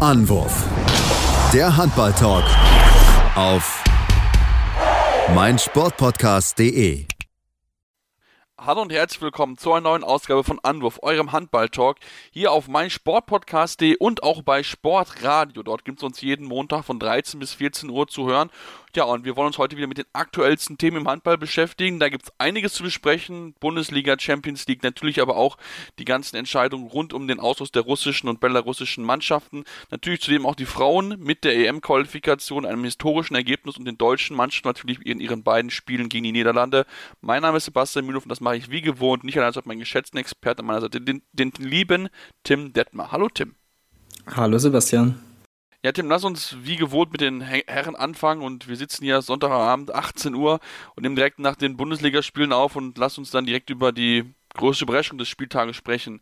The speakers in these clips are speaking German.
Anwurf. Der Handball-Talk auf meinsportpodcast.de. Hallo und herzlich willkommen zu einer neuen Ausgabe von Anwurf, eurem Handball-Talk, hier auf meinsportpodcast.de und auch bei Sportradio. Dort gibt es uns jeden Montag von 13 bis 14 Uhr zu hören. Ja, und wir wollen uns heute wieder mit den aktuellsten Themen im Handball beschäftigen. Da gibt es einiges zu besprechen. Bundesliga, Champions League, natürlich aber auch die ganzen Entscheidungen rund um den Ausschluss der russischen und belarussischen Mannschaften. Natürlich zudem auch die Frauen mit der EM-Qualifikation, einem historischen Ergebnis und den deutschen Mannschaften natürlich in ihren beiden Spielen gegen die Niederlande. Mein Name ist Sebastian Mühlhoff und das mache ich wie gewohnt, nicht allein als meinen geschätzten Experten an meiner Seite, den, den lieben Tim Detmer. Hallo Tim. Hallo Sebastian. Ja, Tim, lass uns wie gewohnt mit den Herren anfangen und wir sitzen hier Sonntagabend 18 Uhr und nehmen direkt nach den Bundesligaspielen auf und lass uns dann direkt über die größte Überraschung des Spieltages sprechen.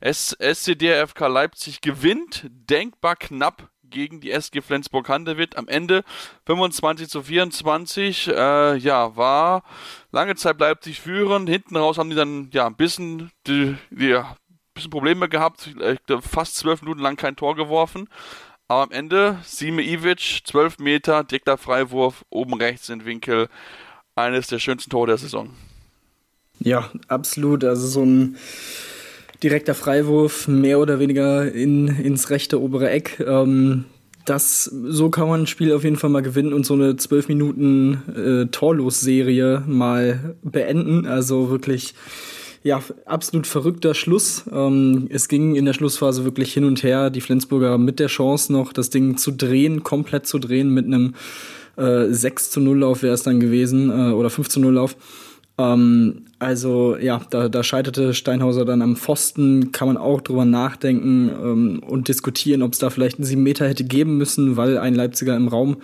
SCDFK Leipzig gewinnt denkbar knapp gegen die SG Flensburg-Handewitt. Am Ende 25 zu 24. Äh, ja, war lange Zeit Leipzig führend. Hinten raus haben die dann ja ein bisschen, die, die, bisschen Probleme gehabt. Fast zwölf Minuten lang kein Tor geworfen. Aber am Ende Sime Ivic, 12 Meter, direkter Freiwurf, oben rechts in Winkel. Eines der schönsten Tore der Saison. Ja, absolut. Also so ein direkter Freiwurf, mehr oder weniger in, ins rechte obere Eck. Ähm, das, so kann man ein Spiel auf jeden Fall mal gewinnen und so eine 12 Minuten äh, Torlos-Serie mal beenden. Also wirklich ja, absolut verrückter Schluss. Ähm, es ging in der Schlussphase wirklich hin und her. Die Flensburger mit der Chance noch, das Ding zu drehen, komplett zu drehen mit einem äh, 6 zu 0 Lauf wäre es dann gewesen äh, oder 5 zu 0 Lauf. Ähm, also ja, da, da scheiterte Steinhauser dann am Pfosten, kann man auch drüber nachdenken ähm, und diskutieren, ob es da vielleicht einen 7 Meter hätte geben müssen, weil ein Leipziger im Raum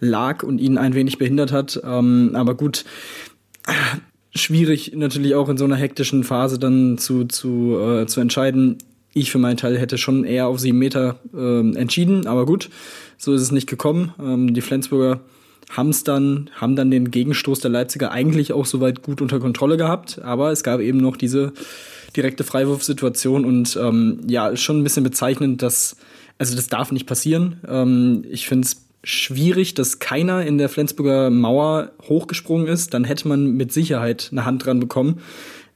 lag und ihn ein wenig behindert hat. Ähm, aber gut, schwierig natürlich auch in so einer hektischen Phase dann zu, zu, äh, zu entscheiden. Ich für meinen Teil hätte schon eher auf sieben Meter äh, entschieden, aber gut, so ist es nicht gekommen. Ähm, die Flensburger haben's dann, haben dann den Gegenstoß der Leipziger eigentlich auch soweit gut unter Kontrolle gehabt, aber es gab eben noch diese direkte Freiwurfsituation und ähm, ja, schon ein bisschen bezeichnend, dass, also das darf nicht passieren. Ähm, ich finde es schwierig, dass keiner in der Flensburger Mauer hochgesprungen ist. Dann hätte man mit Sicherheit eine Hand dran bekommen.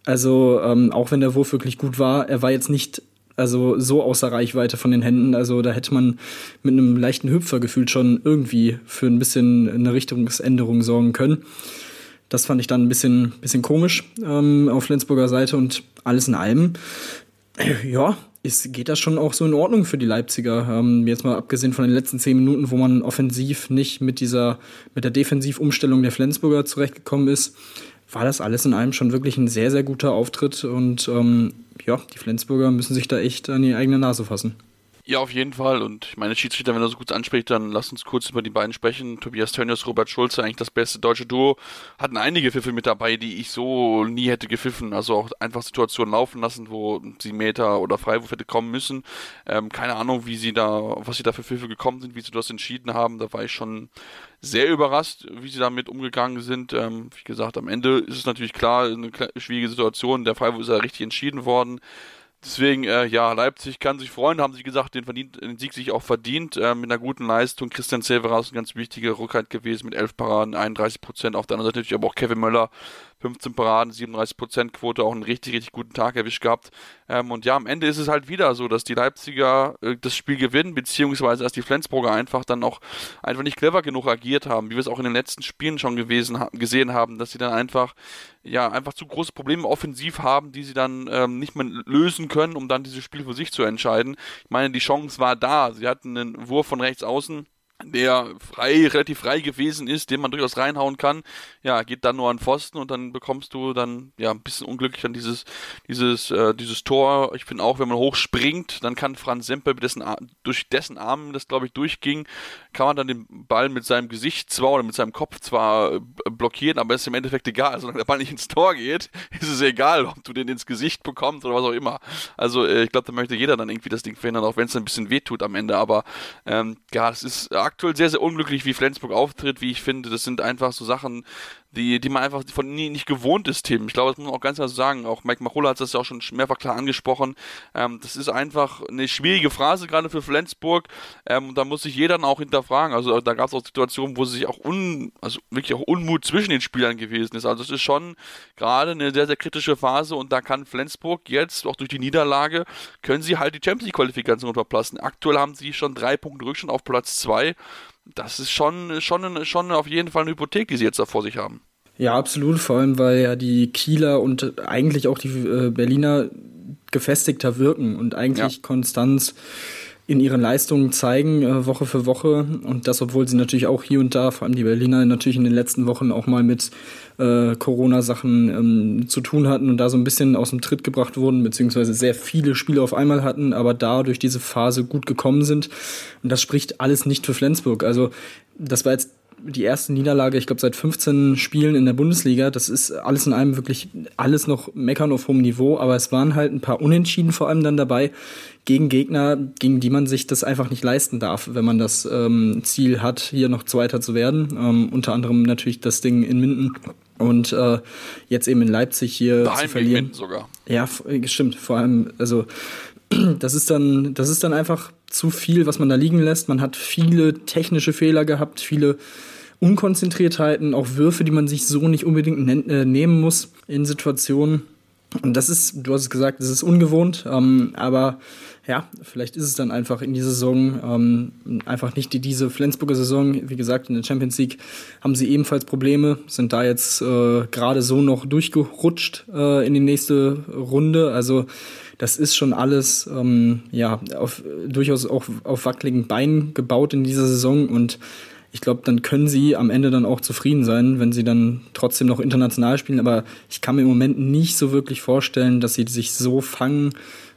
Also ähm, auch wenn der Wurf wirklich gut war, er war jetzt nicht also so außer Reichweite von den Händen. Also da hätte man mit einem leichten Hüpfer gefühlt schon irgendwie für ein bisschen eine Richtungsänderung sorgen können. Das fand ich dann ein bisschen, bisschen komisch ähm, auf Flensburger Seite und alles in allem. Ja, ist, geht das schon auch so in Ordnung für die Leipziger. Ähm, jetzt mal abgesehen von den letzten zehn Minuten, wo man offensiv nicht mit dieser, mit der Defensivumstellung der Flensburger zurechtgekommen ist, war das alles in allem schon wirklich ein sehr, sehr guter Auftritt und ähm, ja, die Flensburger müssen sich da echt an die eigene Nase fassen. Ja, auf jeden Fall. Und ich meine, Schiedsrichter, wenn er so gut anspricht, dann lass uns kurz über die beiden sprechen. Tobias Tönnies, Robert Schulze, eigentlich das beste deutsche Duo, hatten einige Pfiffe mit dabei, die ich so nie hätte gepfiffen. Also auch einfach Situationen laufen lassen, wo sie Meter oder Freiwurf hätte kommen müssen. Ähm, keine Ahnung, wie sie da, was sie da für Pfiffe gekommen sind, wie sie das entschieden haben. Da war ich schon sehr überrascht, wie sie damit umgegangen sind. Ähm, wie gesagt, am Ende ist es natürlich klar, eine schwierige Situation. Der Freiwurf ist ja richtig entschieden worden. Deswegen, äh, ja, Leipzig kann sich freuen, haben sie gesagt, den, verdient, den Sieg sich auch verdient, äh, mit einer guten Leistung. Christian Severas ein ganz wichtiger Rückhalt gewesen mit 11 Paraden, 31 Prozent. Auf der anderen Seite natürlich aber auch Kevin Möller, 15 Paraden, 37 Prozent Quote, auch einen richtig, richtig guten Tag erwischt gehabt. Ähm, und ja, am Ende ist es halt wieder so, dass die Leipziger äh, das Spiel gewinnen, beziehungsweise dass die Flensburger einfach dann auch einfach nicht clever genug agiert haben, wie wir es auch in den letzten Spielen schon gewesen, gesehen haben, dass sie dann einfach ja, einfach zu große Probleme offensiv haben, die sie dann ähm, nicht mehr lösen können, um dann dieses Spiel für sich zu entscheiden. Ich meine, die Chance war da. Sie hatten einen Wurf von rechts außen, der frei, relativ frei gewesen ist, den man durchaus reinhauen kann, ja, geht dann nur an Pfosten und dann bekommst du dann ja ein bisschen unglücklich an dieses, dieses, äh, dieses Tor. Ich finde auch, wenn man hochspringt, dann kann Franz Semper dessen, durch dessen Armen das glaube ich durchging, kann man dann den Ball mit seinem Gesicht zwar oder mit seinem Kopf zwar äh, blockieren, aber es ist im Endeffekt egal. Solange der Ball nicht ins Tor geht, ist es egal, ob du den ins Gesicht bekommst oder was auch immer. Also äh, ich glaube, da möchte jeder dann irgendwie das Ding verhindern, auch wenn es ein bisschen wehtut am Ende. Aber ähm, ja, es ist aktuell sehr, sehr unglücklich, wie Flensburg auftritt, wie ich finde. Das sind einfach so Sachen, die, die man einfach von nie nicht gewohnt ist, Tim. Ich glaube, das muss man auch ganz klar sagen. Auch Mike Machulla hat das ja auch schon mehrfach klar angesprochen. Ähm, das ist einfach eine schwierige Phrase, gerade für Flensburg. Ähm, da muss sich jeder dann auch hinterfragen. Also da gab es auch Situationen, wo sich auch un, also wirklich auch Unmut zwischen den Spielern gewesen ist. Also es ist schon gerade eine sehr, sehr kritische Phase und da kann Flensburg jetzt, auch durch die Niederlage, können sie halt die Champions League-Qualifikation verpassen. Aktuell haben sie schon drei Punkte Rückstand auf Platz zwei das ist schon, schon, schon auf jeden Fall eine Hypothek, die sie jetzt da vor sich haben. Ja, absolut, vor allem weil ja die Kieler und eigentlich auch die äh, Berliner gefestigter wirken und eigentlich ja. Konstanz in ihren Leistungen zeigen, äh, Woche für Woche. Und das, obwohl sie natürlich auch hier und da, vor allem die Berliner, natürlich in den letzten Wochen auch mal mit äh, Corona-Sachen ähm, zu tun hatten und da so ein bisschen aus dem Tritt gebracht wurden, beziehungsweise sehr viele Spiele auf einmal hatten, aber da durch diese Phase gut gekommen sind. Und das spricht alles nicht für Flensburg. Also das war jetzt die erste Niederlage, ich glaube, seit 15 Spielen in der Bundesliga. Das ist alles in allem wirklich alles noch meckern auf hohem Niveau, aber es waren halt ein paar Unentschieden vor allem dann dabei gegen Gegner, gegen die man sich das einfach nicht leisten darf, wenn man das ähm, Ziel hat, hier noch Zweiter zu werden. Ähm, unter anderem natürlich das Ding in Minden und äh, jetzt eben in Leipzig hier Daheim zu verlieren. sogar. Ja, stimmt. Vor allem, also das ist dann, das ist dann einfach zu viel, was man da liegen lässt. Man hat viele technische Fehler gehabt, viele Unkonzentriertheiten, auch Würfe, die man sich so nicht unbedingt äh, nehmen muss in Situationen. Und das ist, du hast es gesagt, das ist ungewohnt, ähm, aber ja, vielleicht ist es dann einfach in dieser Saison ähm, einfach nicht die, diese Flensburger Saison. Wie gesagt, in der Champions League haben sie ebenfalls Probleme, sind da jetzt äh, gerade so noch durchgerutscht äh, in die nächste Runde. Also das ist schon alles ähm, ja auf, durchaus auch auf wackeligen Beinen gebaut in dieser Saison und ich glaube, dann können sie am Ende dann auch zufrieden sein, wenn sie dann trotzdem noch international spielen. Aber ich kann mir im Moment nicht so wirklich vorstellen, dass sie sich so fangen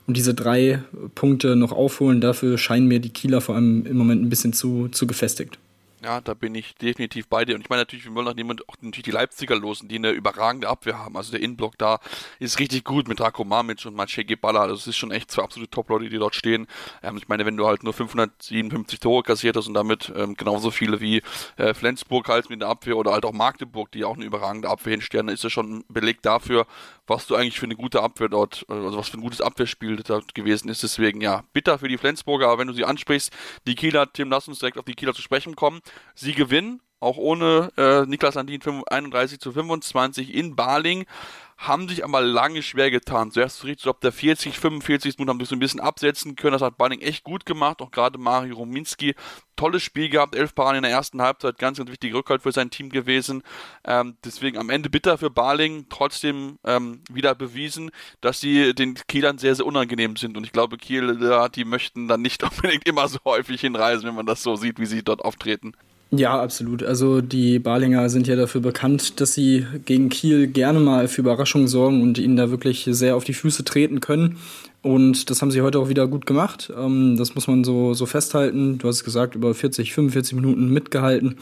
und diese drei Punkte noch aufholen. Dafür scheinen mir die Kieler vor allem im Moment ein bisschen zu, zu gefestigt. Ja, da bin ich definitiv bei dir. Und ich meine natürlich, wir wollen auch, niemand, auch natürlich die Leipziger losen, die eine überragende Abwehr haben. Also der Innenblock da ist richtig gut mit Rako Mamic und Maciej Geballa. Das ist schon echt zwei absolute Top-Leute, die dort stehen. Ähm, ich meine, wenn du halt nur 557 Tore kassiert hast und damit ähm, genauso viele wie äh, Flensburg halt mit der Abwehr oder halt auch Magdeburg, die auch eine überragende Abwehr hinstellen, ist das schon ein Beleg dafür, was du eigentlich für eine gute Abwehr dort, also was für ein gutes Abwehrspiel dort gewesen ist. Deswegen ja, bitter für die Flensburger, aber wenn du sie ansprichst, die Kieler, Tim, lass uns direkt auf die Kieler zu sprechen kommen. Sie gewinnen, auch ohne äh, Niklas Andin 31 zu 25 in Baling haben sich aber lange schwer getan. Zuerst so richtig so ab der 40, 45 Minuten haben sich so ein bisschen absetzen können. Das hat Balling echt gut gemacht. Auch gerade Mario Rominski, tolles Spiel gehabt, elf Paraden in der ersten Halbzeit, ganz, ganz wichtiger Rückhalt für sein Team gewesen. Ähm, deswegen am Ende bitter für Baling, trotzdem ähm, wieder bewiesen, dass sie den Kielern sehr, sehr unangenehm sind. Und ich glaube, Kiel, die möchten dann nicht unbedingt immer so häufig hinreisen, wenn man das so sieht, wie sie dort auftreten. Ja, absolut. Also die Balinger sind ja dafür bekannt, dass sie gegen Kiel gerne mal für Überraschungen sorgen und ihnen da wirklich sehr auf die Füße treten können. Und das haben sie heute auch wieder gut gemacht. Ähm, das muss man so, so festhalten. Du hast es gesagt, über 40, 45 Minuten mitgehalten.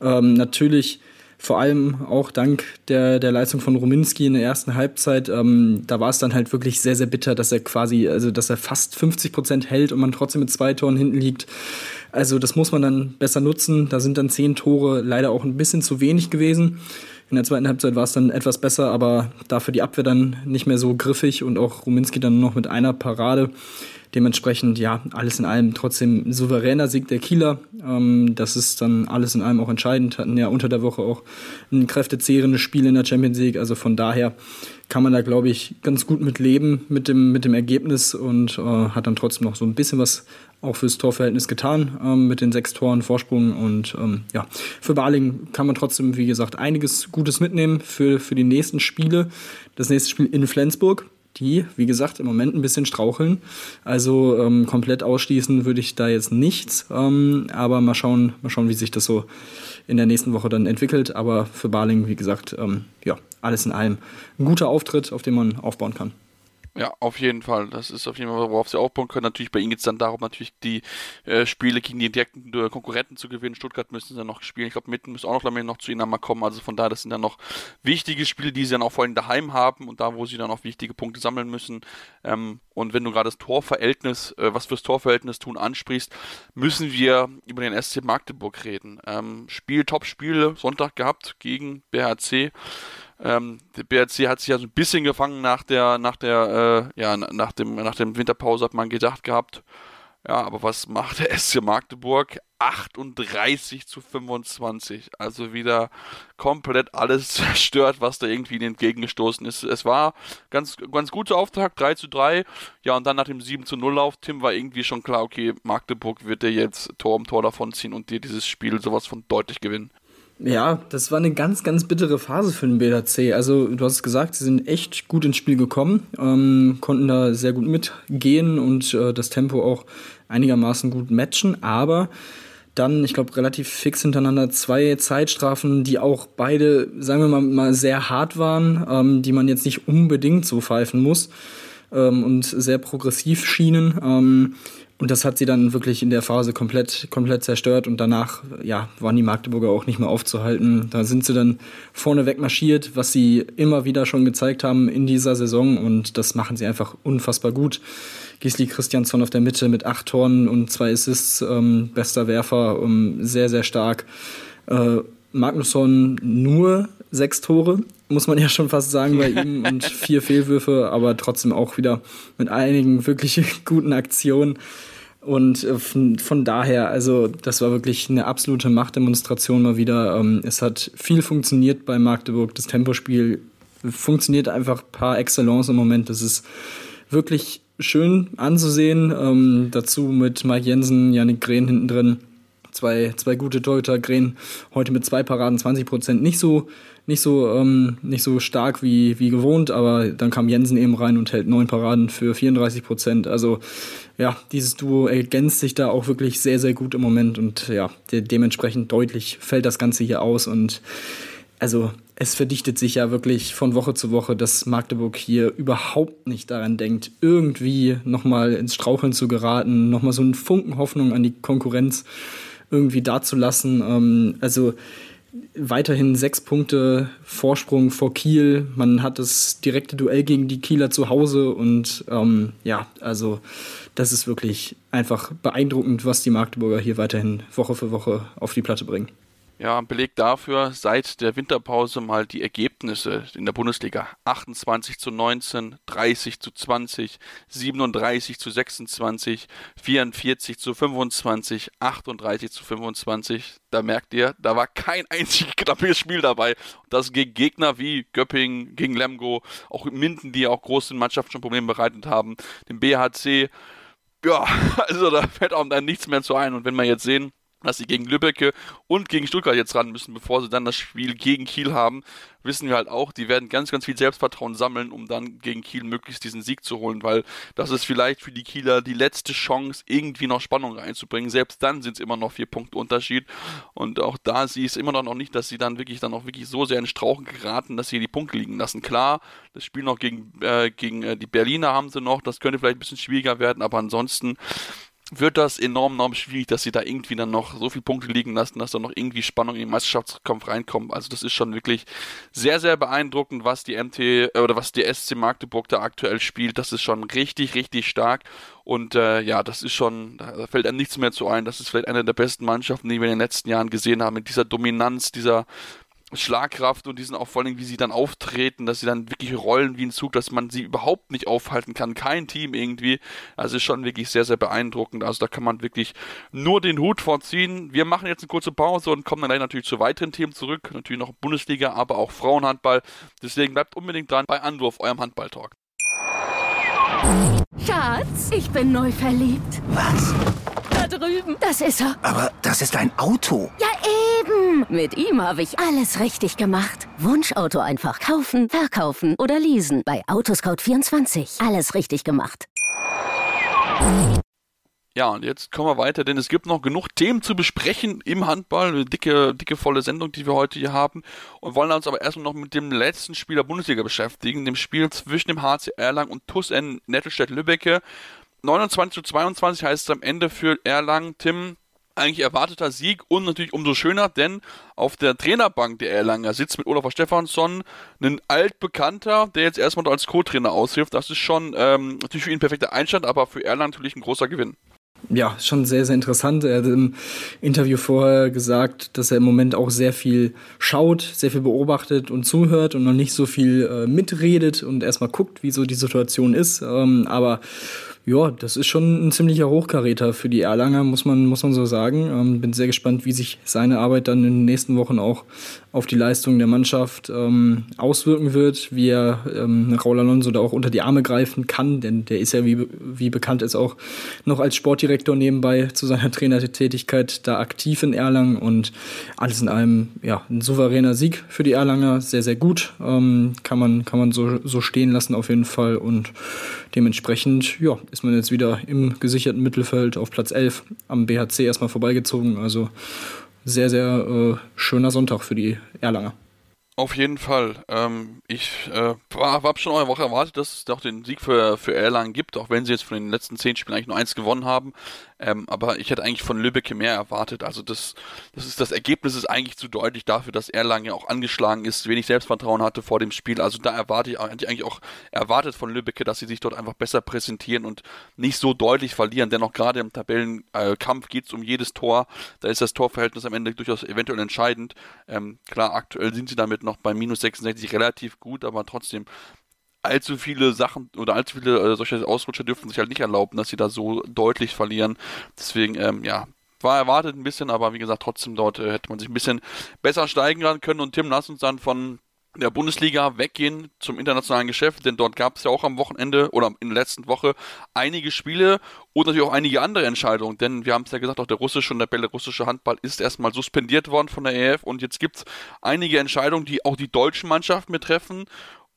Ähm, natürlich vor allem auch dank der, der Leistung von Ruminski in der ersten Halbzeit. Ähm, da war es dann halt wirklich sehr, sehr bitter, dass er quasi, also dass er fast 50 Prozent hält und man trotzdem mit zwei Toren hinten liegt. Also das muss man dann besser nutzen. Da sind dann zehn Tore leider auch ein bisschen zu wenig gewesen. In der zweiten Halbzeit war es dann etwas besser, aber dafür die Abwehr dann nicht mehr so griffig und auch Ruminski dann noch mit einer Parade. Dementsprechend, ja, alles in allem trotzdem souveräner Sieg der Kieler. Ähm, das ist dann alles in allem auch entscheidend. Hatten ja unter der Woche auch ein kräftezehrendes Spiel in der Champions League. Also von daher kann man da, glaube ich, ganz gut mit leben mit dem, mit dem Ergebnis und äh, hat dann trotzdem noch so ein bisschen was auch fürs Torverhältnis getan ähm, mit den sechs Toren Vorsprung. Und ähm, ja, für Baling kann man trotzdem, wie gesagt, einiges Gutes mitnehmen für, für die nächsten Spiele. Das nächste Spiel in Flensburg die, wie gesagt, im Moment ein bisschen straucheln. Also ähm, komplett ausschließen würde ich da jetzt nichts. Ähm, aber mal schauen, mal schauen, wie sich das so in der nächsten Woche dann entwickelt. Aber für Barling, wie gesagt, ähm, ja, alles in allem ein guter Auftritt, auf den man aufbauen kann. Ja, auf jeden Fall. Das ist auf jeden Fall, worauf sie aufbauen können. Natürlich bei ihnen geht es dann darum, natürlich die äh, Spiele gegen die direkten äh, Konkurrenten zu gewinnen. Stuttgart müssen sie dann noch spielen. Ich glaube, Mitten müssen auch noch, noch zu ihnen einmal kommen. Also von daher, das sind dann noch wichtige Spiele, die sie dann auch vor allem daheim haben und da, wo sie dann auch wichtige Punkte sammeln müssen. Ähm, und wenn du gerade das Torverhältnis, äh, was fürs Torverhältnis tun ansprichst, müssen wir über den SC Magdeburg reden. Ähm, Spiel, Top-Spiele Sonntag gehabt gegen BHC. Ähm, der BRC hat sich ja so ein bisschen gefangen nach der, nach der, äh, ja, nach dem, nach dem Winterpause hat man gedacht gehabt. Ja, aber was macht der SC Magdeburg? 38 zu 25. Also wieder komplett alles zerstört, was da irgendwie entgegengestoßen ist. Es war ganz, ganz guter Auftakt, 3 zu 3. Ja, und dann nach dem 7 zu 0 Lauf, Tim war irgendwie schon klar, okay, Magdeburg wird dir jetzt Tor um Tor davon ziehen und dir dieses Spiel sowas von deutlich gewinnen. Ja, das war eine ganz, ganz bittere Phase für den BRC. Also du hast es gesagt, sie sind echt gut ins Spiel gekommen, ähm, konnten da sehr gut mitgehen und äh, das Tempo auch einigermaßen gut matchen, aber dann, ich glaube, relativ fix hintereinander zwei Zeitstrafen, die auch beide, sagen wir mal, mal sehr hart waren, ähm, die man jetzt nicht unbedingt so pfeifen muss ähm, und sehr progressiv schienen. Und das hat sie dann wirklich in der Phase komplett, komplett zerstört und danach, ja, waren die Magdeburger auch nicht mehr aufzuhalten. Da sind sie dann vorneweg marschiert, was sie immer wieder schon gezeigt haben in dieser Saison und das machen sie einfach unfassbar gut. Gisli Christiansson auf der Mitte mit acht Toren und zwei Assists, ähm, bester Werfer, ähm, sehr, sehr stark. Äh, Magnusson nur sechs Tore, muss man ja schon fast sagen bei ihm und vier Fehlwürfe, aber trotzdem auch wieder mit einigen wirklich guten Aktionen. Und äh, von, von, daher, also das war wirklich eine absolute Machtdemonstration mal wieder. Ähm, es hat viel funktioniert bei Magdeburg. Das Tempospiel funktioniert einfach par excellence im Moment. Das ist wirklich schön anzusehen. Ähm, dazu mit Mike Jensen, Janik Grehn hinten drin. Zwei, zwei gute Torhüter. Grehn heute mit zwei Paraden 20 Prozent. Nicht so nicht so, ähm, nicht so stark wie, wie gewohnt, aber dann kam Jensen eben rein und hält neun Paraden für 34 Prozent. Also ja, dieses Duo ergänzt sich da auch wirklich sehr, sehr gut im Moment und ja, de dementsprechend deutlich fällt das Ganze hier aus und also es verdichtet sich ja wirklich von Woche zu Woche, dass Magdeburg hier überhaupt nicht daran denkt, irgendwie nochmal ins Straucheln zu geraten, nochmal so einen Funken Hoffnung an die Konkurrenz irgendwie dazulassen. Ähm, also weiterhin sechs Punkte Vorsprung vor Kiel. Man hat das direkte Duell gegen die Kieler zu Hause und ähm, ja, also das ist wirklich einfach beeindruckend, was die Magdeburger hier weiterhin Woche für Woche auf die Platte bringen ja, Beleg dafür seit der Winterpause mal die Ergebnisse in der Bundesliga. 28 zu 19, 30 zu 20, 37 zu 26, 44 zu 25, 38 zu 25. Da merkt ihr, da war kein einziges knappes Spiel dabei. Das gegen Gegner wie Göppingen, gegen Lemgo, auch Minden, die auch großen Mannschaften schon Probleme bereitet haben, dem BHC. Ja, also da fällt auch dann nichts mehr zu ein. Und wenn wir jetzt sehen, dass sie gegen Lübbecke und gegen Stuttgart jetzt ran müssen, bevor sie dann das Spiel gegen Kiel haben, wissen wir halt auch, die werden ganz, ganz viel Selbstvertrauen sammeln, um dann gegen Kiel möglichst diesen Sieg zu holen, weil das ist vielleicht für die Kieler die letzte Chance, irgendwie noch Spannung reinzubringen. Selbst dann sind es immer noch vier Punkte Unterschied und auch da sie es immer noch nicht, dass sie dann wirklich dann auch wirklich so sehr in Strauchen geraten, dass sie die Punkte liegen lassen. Klar, das Spiel noch gegen, äh, gegen äh, die Berliner haben sie noch, das könnte vielleicht ein bisschen schwieriger werden, aber ansonsten wird das enorm, enorm schwierig, dass sie da irgendwie dann noch so viele Punkte liegen lassen, dass da noch irgendwie Spannung in den Meisterschaftskampf reinkommt. Also das ist schon wirklich sehr, sehr beeindruckend, was die MT äh, oder was die SC Magdeburg da aktuell spielt. Das ist schon richtig, richtig stark. Und äh, ja, das ist schon, da fällt einem nichts mehr zu ein. Das ist vielleicht eine der besten Mannschaften, die wir in den letzten Jahren gesehen haben, mit dieser Dominanz, dieser Schlagkraft und die sind auch vor allem, wie sie dann auftreten, dass sie dann wirklich rollen wie ein Zug, dass man sie überhaupt nicht aufhalten kann. Kein Team irgendwie. Also ist schon wirklich sehr, sehr beeindruckend. Also da kann man wirklich nur den Hut vorziehen. Wir machen jetzt eine kurze Pause und kommen dann gleich natürlich zu weiteren Themen zurück. Natürlich noch Bundesliga, aber auch Frauenhandball. Deswegen bleibt unbedingt dran bei Anwurf, eurem Handballtalk. Schatz, ich bin neu verliebt. Was? Drüben. Das ist er. Aber das ist ein Auto. Ja, eben. Mit ihm habe ich alles richtig gemacht. Wunschauto einfach kaufen, verkaufen oder leasen. Bei Autoscout24. Alles richtig gemacht. Ja, und jetzt kommen wir weiter, denn es gibt noch genug Themen zu besprechen im Handball. Eine dicke, dicke, volle Sendung, die wir heute hier haben. Und wollen uns aber erstmal noch mit dem letzten Spiel der Bundesliga beschäftigen, dem Spiel zwischen dem HC Erlangen und TuS N Nettelstedt-Lübbecke. 29 zu 22 heißt es am Ende für Erlangen. Tim, eigentlich erwarteter Sieg und natürlich umso schöner, denn auf der Trainerbank der Erlanger sitzt mit Olaf Stefansson ein altbekannter, der jetzt erstmal als Co-Trainer aushilft. Das ist schon ähm, natürlich für ihn ein perfekter Einstand, aber für Erlangen natürlich ein großer Gewinn ja, schon sehr, sehr interessant. Er hat im Interview vorher gesagt, dass er im Moment auch sehr viel schaut, sehr viel beobachtet und zuhört und noch nicht so viel äh, mitredet und erstmal guckt, wie so die Situation ist. Ähm, aber ja, das ist schon ein ziemlicher Hochkaräter für die Erlanger, muss man, muss man so sagen. Ähm, bin sehr gespannt, wie sich seine Arbeit dann in den nächsten Wochen auch auf die Leistung der Mannschaft ähm, auswirken wird, wie er ähm, Raul Alonso da auch unter die Arme greifen kann, denn der ist ja, wie, wie bekannt ist, auch noch als Sportdirektor nebenbei zu seiner Trainertätigkeit da aktiv in Erlangen und alles in allem ja, ein souveräner Sieg für die Erlanger, sehr, sehr gut, ähm, kann man, kann man so, so stehen lassen auf jeden Fall und dementsprechend ja, ist man jetzt wieder im gesicherten Mittelfeld auf Platz 11 am BHC erstmal vorbeigezogen, also sehr, sehr äh, schöner Sonntag für die Erlanger. Auf jeden Fall. Ähm, ich äh, habe schon eine Woche erwartet, dass es doch den Sieg für, für Erlangen gibt, auch wenn sie jetzt von den letzten zehn Spielen eigentlich nur eins gewonnen haben. Ähm, aber ich hätte eigentlich von Lübeck mehr erwartet. Also das, das ist das Ergebnis ist eigentlich zu deutlich dafür, dass Erlangen auch angeschlagen ist, wenig Selbstvertrauen hatte vor dem Spiel. Also da erwarte ich, eigentlich auch erwartet von Lübeck, dass sie sich dort einfach besser präsentieren und nicht so deutlich verlieren. Dennoch gerade im Tabellenkampf geht es um jedes Tor. Da ist das Torverhältnis am Ende durchaus eventuell entscheidend. Ähm, klar, aktuell sind sie damit noch bei minus 66 relativ gut, aber trotzdem allzu viele Sachen oder allzu viele äh, solche Ausrutscher dürfen sich halt nicht erlauben, dass sie da so deutlich verlieren. Deswegen, ähm, ja, war erwartet ein bisschen, aber wie gesagt, trotzdem dort äh, hätte man sich ein bisschen besser steigen können. Und Tim, lass uns dann von der Bundesliga weggehen zum internationalen Geschäft, denn dort gab es ja auch am Wochenende oder in der letzten Woche einige Spiele und natürlich auch einige andere Entscheidungen, denn wir haben es ja gesagt, auch der russische und der belarussische Handball ist erstmal suspendiert worden von der EF und jetzt gibt es einige Entscheidungen, die auch die deutschen Mannschaften betreffen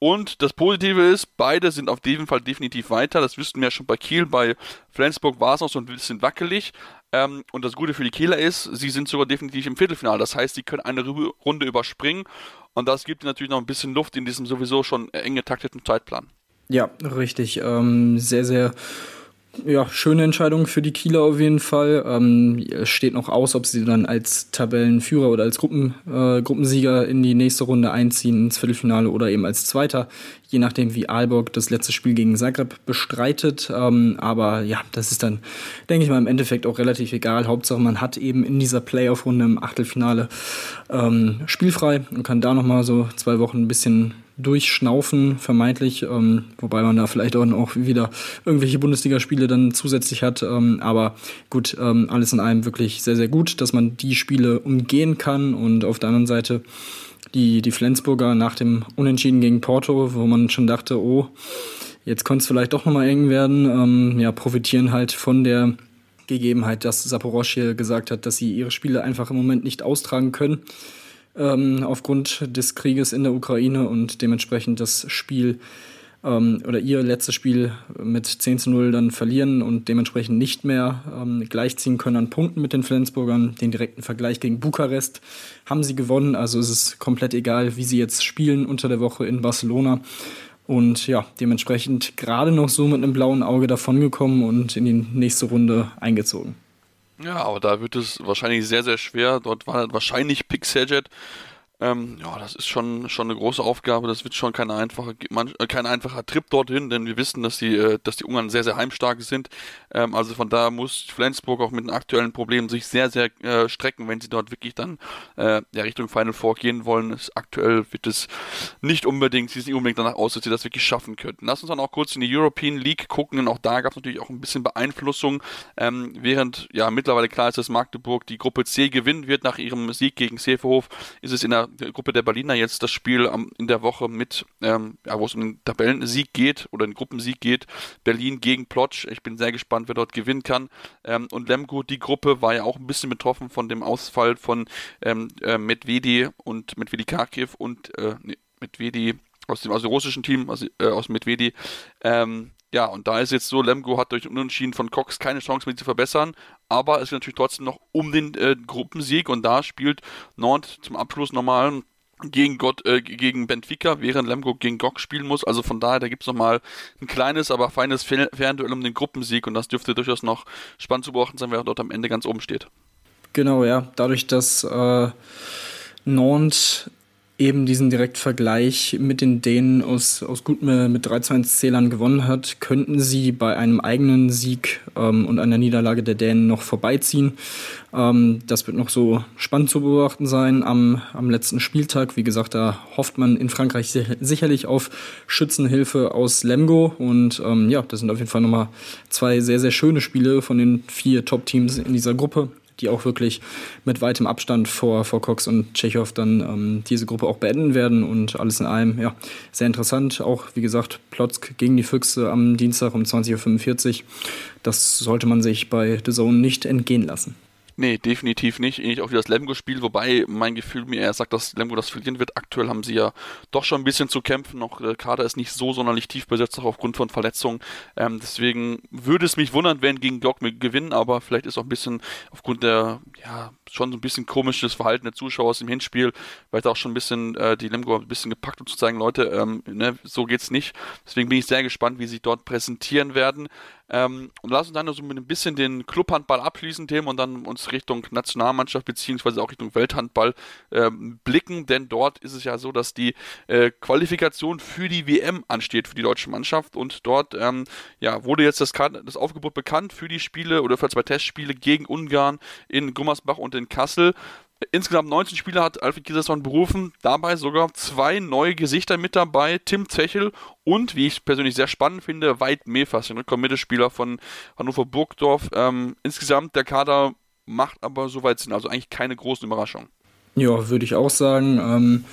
und das Positive ist, beide sind auf jeden Fall definitiv weiter. Das wüssten wir ja schon bei Kiel. Bei Flensburg war es noch so ein bisschen wackelig. Ähm, und das Gute für die Kieler ist, sie sind sogar definitiv im Viertelfinale. Das heißt, sie können eine Runde überspringen. Und das gibt natürlich noch ein bisschen Luft in diesem sowieso schon eng getakteten Zeitplan. Ja, richtig. Ähm, sehr, sehr ja, schöne Entscheidung für die Kieler auf jeden Fall. Ähm, es steht noch aus, ob sie dann als Tabellenführer oder als Gruppen, äh, Gruppensieger in die nächste Runde einziehen, ins Viertelfinale oder eben als Zweiter, je nachdem, wie Aalborg das letzte Spiel gegen Zagreb bestreitet. Ähm, aber ja, das ist dann, denke ich mal, im Endeffekt auch relativ egal. Hauptsache, man hat eben in dieser Playoff-Runde im Achtelfinale ähm, spielfrei und kann da nochmal so zwei Wochen ein bisschen durchschnaufen, vermeintlich, ähm, wobei man da vielleicht auch wieder irgendwelche Bundesligaspiele dann zusätzlich hat. Ähm, aber gut, ähm, alles in allem wirklich sehr, sehr gut, dass man die Spiele umgehen kann. Und auf der anderen Seite die, die Flensburger nach dem Unentschieden gegen Porto, wo man schon dachte, oh, jetzt könnte es vielleicht doch nochmal eng werden, ähm, ja, profitieren halt von der Gegebenheit, dass Saporosch gesagt hat, dass sie ihre Spiele einfach im Moment nicht austragen können ähm, aufgrund des Krieges in der Ukraine und dementsprechend das Spiel ähm, oder ihr letztes Spiel mit 10 zu 0 dann verlieren und dementsprechend nicht mehr ähm, gleichziehen können an Punkten mit den Flensburgern. Den direkten Vergleich gegen Bukarest haben sie gewonnen, also ist es komplett egal, wie sie jetzt spielen unter der Woche in Barcelona. Und ja, dementsprechend gerade noch so mit einem blauen Auge davongekommen und in die nächste Runde eingezogen. Ja, aber da wird es wahrscheinlich sehr, sehr schwer. Dort war wahrscheinlich Pixeljet ähm, ja, das ist schon, schon eine große Aufgabe. Das wird schon kein einfacher, äh, kein einfacher Trip dorthin, denn wir wissen, dass die, äh, dass die Ungarn sehr, sehr heimstark sind. Ähm, also von da muss Flensburg auch mit den aktuellen Problemen sich sehr, sehr äh, strecken, wenn sie dort wirklich dann äh, ja, Richtung Final Four gehen wollen. Es, aktuell wird es nicht unbedingt, sie nicht unbedingt danach aus, dass sie das wirklich schaffen könnten. Lass uns dann auch kurz in die European League gucken, denn auch da gab es natürlich auch ein bisschen Beeinflussung, ähm, während ja mittlerweile klar ist, dass Magdeburg die Gruppe C gewinnen wird nach ihrem Sieg gegen Seeverhof, ist es in der Gruppe der Berliner jetzt das Spiel am, in der Woche mit, ähm, ja, wo es um den Tabellensieg geht oder den Gruppensieg geht. Berlin gegen Plotsch. Ich bin sehr gespannt, wer dort gewinnen kann. Ähm, und Lemgo, die Gruppe, war ja auch ein bisschen betroffen von dem Ausfall von ähm, äh, Medvedi und Medvedi Kharkiv und äh, nee, Medvedi aus dem, aus russischen Team, aus, äh, aus Medvedi. Ähm, Ja, und da ist jetzt so, Lemgo hat durch den Unentschieden von Cox keine Chance mehr zu verbessern, aber es geht natürlich trotzdem noch um den äh, Gruppensieg und da spielt Nord zum Abschluss nochmal gegen Gott, äh, gegen Benfica, während Lemgo gegen Gok spielen muss. Also von daher, da gibt es nochmal ein kleines, aber feines Fernduell um den Gruppensieg und das dürfte durchaus noch spannend zu beobachten sein, wer dort am Ende ganz oben steht. Genau, ja. Dadurch, dass äh, Nantes eben diesen Direktvergleich mit den Dänen aus, aus gut mit 3 zu 1 Zählern gewonnen hat, könnten sie bei einem eigenen Sieg ähm, und einer Niederlage der Dänen noch vorbeiziehen. Ähm, das wird noch so spannend zu beobachten sein am, am letzten Spieltag. Wie gesagt, da hofft man in Frankreich sicherlich auf Schützenhilfe aus Lemgo. Und ähm, ja, das sind auf jeden Fall nochmal zwei sehr, sehr schöne Spiele von den vier Top-Teams in dieser Gruppe die auch wirklich mit weitem Abstand vor, vor Cox und Tschechow dann ähm, diese Gruppe auch beenden werden und alles in allem, ja, sehr interessant. Auch, wie gesagt, Plotzk gegen die Füchse am Dienstag um 20.45 Uhr. Das sollte man sich bei The Zone nicht entgehen lassen. Nee, definitiv nicht. Ähnlich auch wie das Lemgo-Spiel, wobei mein Gefühl mir eher sagt, dass Lemgo das verlieren wird. Aktuell haben sie ja doch schon ein bisschen zu kämpfen. Noch der Kader ist nicht so sonderlich tief besetzt, auch aufgrund von Verletzungen. Ähm, deswegen würde es mich wundern, wenn gegen Glock gewinnen, aber vielleicht ist auch ein bisschen aufgrund der, ja, schon so ein bisschen komisches Verhalten der Zuschauer aus dem Hinspiel, da auch schon ein bisschen äh, die Lemgo ein bisschen gepackt, um zu zeigen, Leute, ähm, ne, so geht's nicht. Deswegen bin ich sehr gespannt, wie sie dort präsentieren werden. Ähm, und lass uns dann so mit ein bisschen den Clubhandball abschließen, Themen, und dann uns Richtung Nationalmannschaft beziehungsweise auch Richtung Welthandball ähm, blicken, denn dort ist es ja so, dass die äh, Qualifikation für die WM ansteht für die deutsche Mannschaft und dort ähm, ja, wurde jetzt das, das Aufgebot bekannt für die Spiele oder für zwei Testspiele gegen Ungarn in Gummersbach und in Kassel. Insgesamt 19 Spieler hat Alfred Giesesson berufen, dabei sogar zwei neue Gesichter mit dabei, Tim Zechel und, wie ich persönlich sehr spannend finde, Veit Mefas, den Rückkommittelspieler von Hannover Burgdorf. Ähm, insgesamt der Kader macht aber soweit Sinn, also eigentlich keine großen Überraschungen. Ja, würde ich auch sagen. Ähm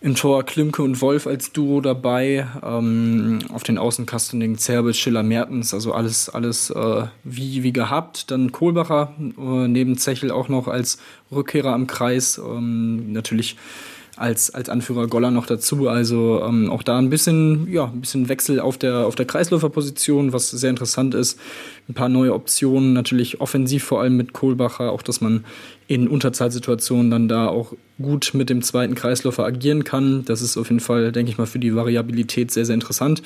im Tor Klimke und Wolf als Duo dabei. Ähm, auf den Außenkastening Zerbel, Schiller, Mertens. Also alles, alles äh, wie, wie gehabt. Dann Kohlbacher äh, neben Zechel auch noch als Rückkehrer am Kreis. Ähm, natürlich als, als Anführer Goller noch dazu. Also ähm, auch da ein bisschen, ja, ein bisschen Wechsel auf der, auf der Kreisläuferposition, was sehr interessant ist. Ein paar neue Optionen, natürlich offensiv vor allem mit Kohlbacher, auch dass man in Unterzahlsituationen dann da auch gut mit dem zweiten Kreisläufer agieren kann. Das ist auf jeden Fall, denke ich mal, für die Variabilität sehr, sehr interessant.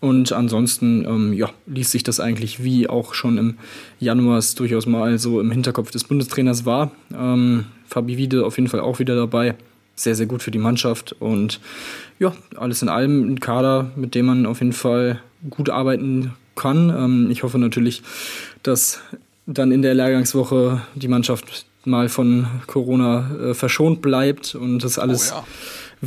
Und ansonsten, ähm, ja, ließ sich das eigentlich wie auch schon im Januar durchaus mal so im Hinterkopf des Bundestrainers war. Ähm, Fabi Wiede auf jeden Fall auch wieder dabei sehr, sehr gut für die Mannschaft. Und ja, alles in allem ein Kader, mit dem man auf jeden Fall gut arbeiten kann. Ähm, ich hoffe natürlich, dass dann in der Lehrgangswoche die Mannschaft mal von Corona äh, verschont bleibt und das alles oh ja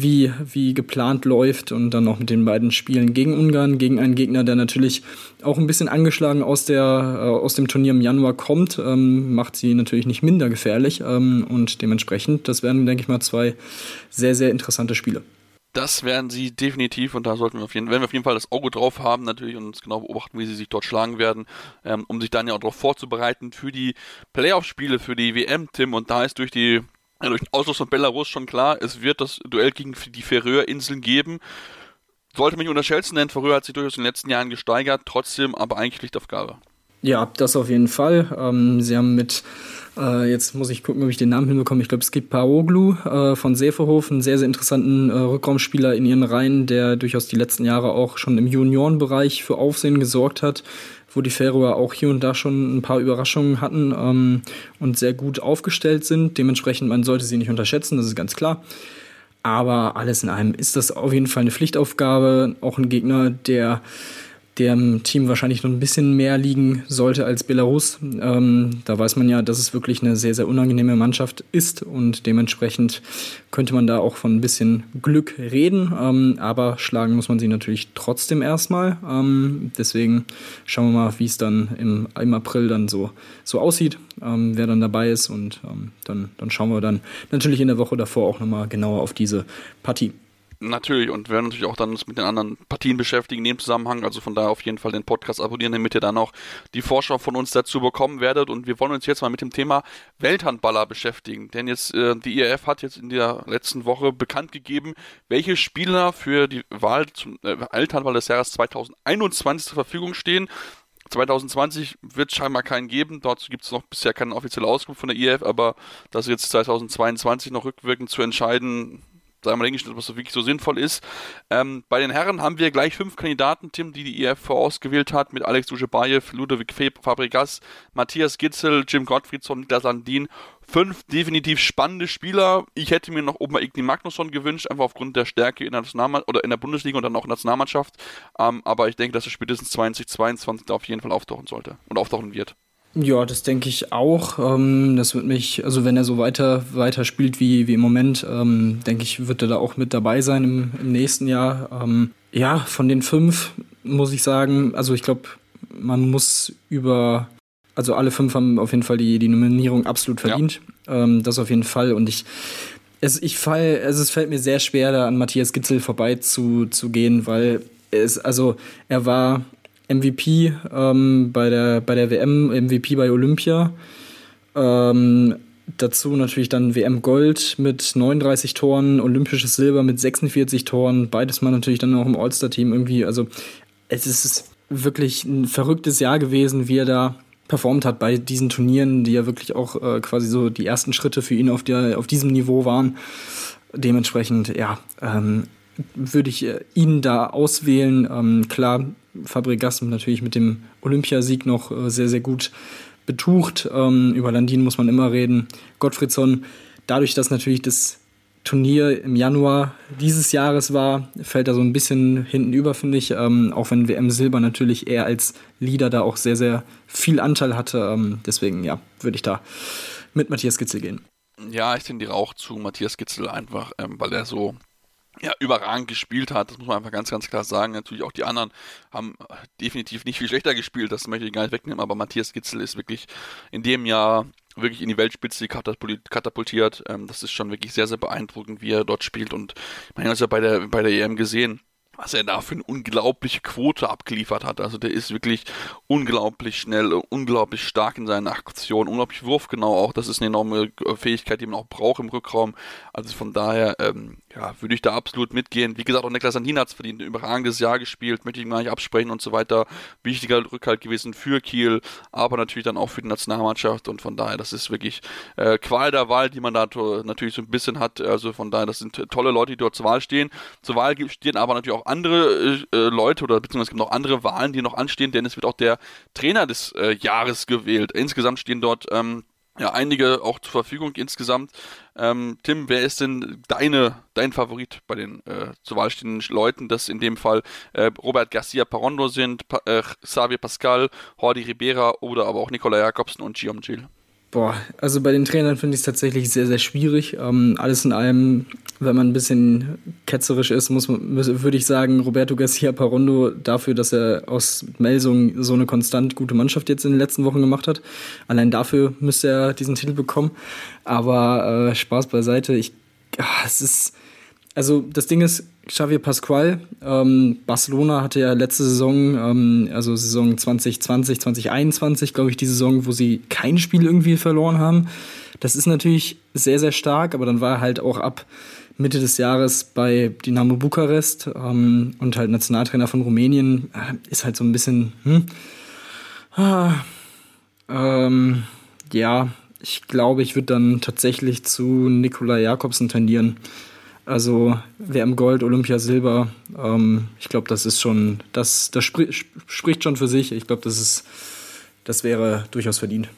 wie, wie geplant läuft und dann noch mit den beiden Spielen gegen Ungarn, gegen einen Gegner, der natürlich auch ein bisschen angeschlagen aus, der, äh, aus dem Turnier im Januar kommt, ähm, macht sie natürlich nicht minder gefährlich ähm, und dementsprechend, das werden, denke ich mal, zwei sehr, sehr interessante Spiele. Das werden sie definitiv und da sollten wir auf jeden, werden wir auf jeden Fall das Auge drauf haben natürlich und uns genau beobachten, wie sie sich dort schlagen werden, ähm, um sich dann ja auch darauf vorzubereiten für die Playoff-Spiele, für die WM, Tim. Und da ist durch die ja, durch den Ausschluss von Belarus schon klar, es wird das Duell gegen die Färöerinseln geben. Sollte man nicht unterschätzen, denn Färöer hat sich durchaus in den letzten Jahren gesteigert, trotzdem aber eigentlich Pflichtaufgabe. Ja, das auf jeden Fall. Ähm, sie haben mit, äh, jetzt muss ich gucken, ob ich den Namen hinbekomme, ich glaube, es gibt Paoglu äh, von Seferhof, einen sehr, sehr interessanten äh, Rückraumspieler in ihren Reihen, der durchaus die letzten Jahre auch schon im Juniorenbereich für Aufsehen gesorgt hat wo die Färöer auch hier und da schon ein paar Überraschungen hatten ähm, und sehr gut aufgestellt sind. Dementsprechend, man sollte sie nicht unterschätzen, das ist ganz klar. Aber alles in allem ist das auf jeden Fall eine Pflichtaufgabe. Auch ein Gegner, der dem Team wahrscheinlich noch ein bisschen mehr liegen sollte als Belarus. Ähm, da weiß man ja, dass es wirklich eine sehr, sehr unangenehme Mannschaft ist und dementsprechend könnte man da auch von ein bisschen Glück reden. Ähm, aber schlagen muss man sie natürlich trotzdem erstmal. Ähm, deswegen schauen wir mal, wie es dann im, im April dann so, so aussieht, ähm, wer dann dabei ist und ähm, dann, dann schauen wir dann natürlich in der Woche davor auch nochmal genauer auf diese Partie. Natürlich, und werden natürlich auch dann uns mit den anderen Partien beschäftigen in dem Zusammenhang. Also von daher auf jeden Fall den Podcast abonnieren, damit ihr dann auch die Vorschau von uns dazu bekommen werdet. Und wir wollen uns jetzt mal mit dem Thema Welthandballer beschäftigen. Denn jetzt, äh, die IRF hat jetzt in der letzten Woche bekannt gegeben, welche Spieler für die Wahl zum äh, Welthandball des Jahres 2021 zur Verfügung stehen. 2020 wird scheinbar keinen geben. Dazu gibt es noch bisher keine offizielle Auskunft von der IF, aber das jetzt 2022 noch rückwirkend zu entscheiden, sei mal dahingestellt, was wirklich so sinnvoll ist. Ähm, bei den Herren haben wir gleich fünf Kandidaten, Tim, die die IF vorausgewählt hat, mit Alex Duschebaev, Ludovic Fabregas, Matthias Gitzel, Jim Gottfriedson, Niklas. Fünf definitiv spannende Spieler. Ich hätte mir noch mal Igni Magnusson gewünscht, einfach aufgrund der Stärke in der, oder in der Bundesliga und dann auch in der Nationalmannschaft. Ähm, aber ich denke, dass er spätestens 2022 da auf jeden Fall auftauchen sollte und auftauchen wird. Ja, das denke ich auch. Ähm, das wird mich, also wenn er so weiter, weiter spielt wie, wie im Moment, ähm, denke ich, wird er da auch mit dabei sein im, im nächsten Jahr. Ähm, ja, von den fünf muss ich sagen, also ich glaube, man muss über, also alle fünf haben auf jeden Fall die, die Nominierung absolut verdient. Ja. Das auf jeden Fall. Und ich, es, ich fall, also es fällt mir sehr schwer, da an Matthias Gitzel vorbei zu, zu gehen, weil es, also er war MVP ähm, bei, der, bei der WM, MVP bei Olympia. Ähm, dazu natürlich dann WM Gold mit 39 Toren, Olympisches Silber mit 46 Toren, beides mal natürlich dann auch im All-Star-Team irgendwie. Also es ist wirklich ein verrücktes Jahr gewesen, wie er da performt hat bei diesen Turnieren, die ja wirklich auch äh, quasi so die ersten Schritte für ihn auf, der, auf diesem Niveau waren. Dementsprechend, ja, ähm, würde ich äh, ihn da auswählen. Ähm, klar, Fabregas natürlich mit dem Olympiasieg noch äh, sehr, sehr gut betucht. Ähm, über Landin muss man immer reden. Gottfriedsson, dadurch, dass natürlich das Turnier im Januar dieses Jahres war, fällt er so ein bisschen hinten über, finde ich. Ähm, auch wenn WM Silber natürlich eher als Leader da auch sehr, sehr viel Anteil hatte. Ähm, deswegen, ja, würde ich da mit Matthias Gitzel gehen. Ja, ich tendiere auch zu Matthias Gitzel einfach, ähm, weil er so ja, überragend gespielt hat. Das muss man einfach ganz, ganz klar sagen. Natürlich auch die anderen haben definitiv nicht viel schlechter gespielt. Das möchte ich gar nicht wegnehmen. Aber Matthias Gitzel ist wirklich in dem Jahr wirklich in die Weltspitze katapultiert. Ähm, das ist schon wirklich sehr, sehr beeindruckend, wie er dort spielt. Und man hat es ja bei der, bei der EM gesehen was er da für eine unglaubliche Quote abgeliefert hat. Also der ist wirklich unglaublich schnell, unglaublich stark in seinen Aktionen, unglaublich wurfgenau auch. Das ist eine enorme Fähigkeit, die man auch braucht im Rückraum. Also von daher, ähm, ja, würde ich da absolut mitgehen. Wie gesagt, auch Niklas Sandin hat es verdient, ein überragendes Jahr gespielt, möchte ich gar nicht absprechen und so weiter. Wichtiger Rückhalt gewesen für Kiel, aber natürlich dann auch für die Nationalmannschaft und von daher, das ist wirklich äh, Qual der Wahl, die man da natürlich so ein bisschen hat. Also von daher, das sind tolle Leute, die dort zur Wahl stehen. Zur Wahl stehen aber natürlich auch andere äh, Leute oder beziehungsweise es gibt noch andere Wahlen, die noch anstehen, denn es wird auch der Trainer des äh, Jahres gewählt. Insgesamt stehen dort ähm, ja, einige auch zur Verfügung insgesamt. Ähm, Tim, wer ist denn deine, dein Favorit bei den äh, zur Wahl stehenden Leuten, das in dem Fall äh, Robert Garcia Parondo sind, pa äh, Xavier Pascal, Jordi Ribera oder aber auch Nicola Jakobsen und Guillaume Gilles? Boah, also bei den Trainern finde ich es tatsächlich sehr, sehr schwierig. Ähm, alles in allem, wenn man ein bisschen ketzerisch ist, muss würde ich sagen, Roberto Garcia Parondo dafür, dass er aus Melsung so eine konstant gute Mannschaft jetzt in den letzten Wochen gemacht hat. Allein dafür müsste er diesen Titel bekommen. Aber äh, Spaß beiseite. Ich, ach, es ist, also das Ding ist, Xavier Pascual. Ähm, Barcelona hatte ja letzte Saison, ähm, also Saison 2020, 2021, glaube ich, die Saison, wo sie kein Spiel irgendwie verloren haben. Das ist natürlich sehr, sehr stark, aber dann war er halt auch ab Mitte des Jahres bei Dynamo Bukarest ähm, und halt Nationaltrainer von Rumänien. Äh, ist halt so ein bisschen, hm, ah, ähm, ja, ich glaube, ich würde dann tatsächlich zu Nikola Jakobsen tendieren. Also WM Gold, Olympia Silber, ähm, ich glaube, das ist schon, das, das spri spricht schon für sich. Ich glaube, das ist, das wäre durchaus verdient.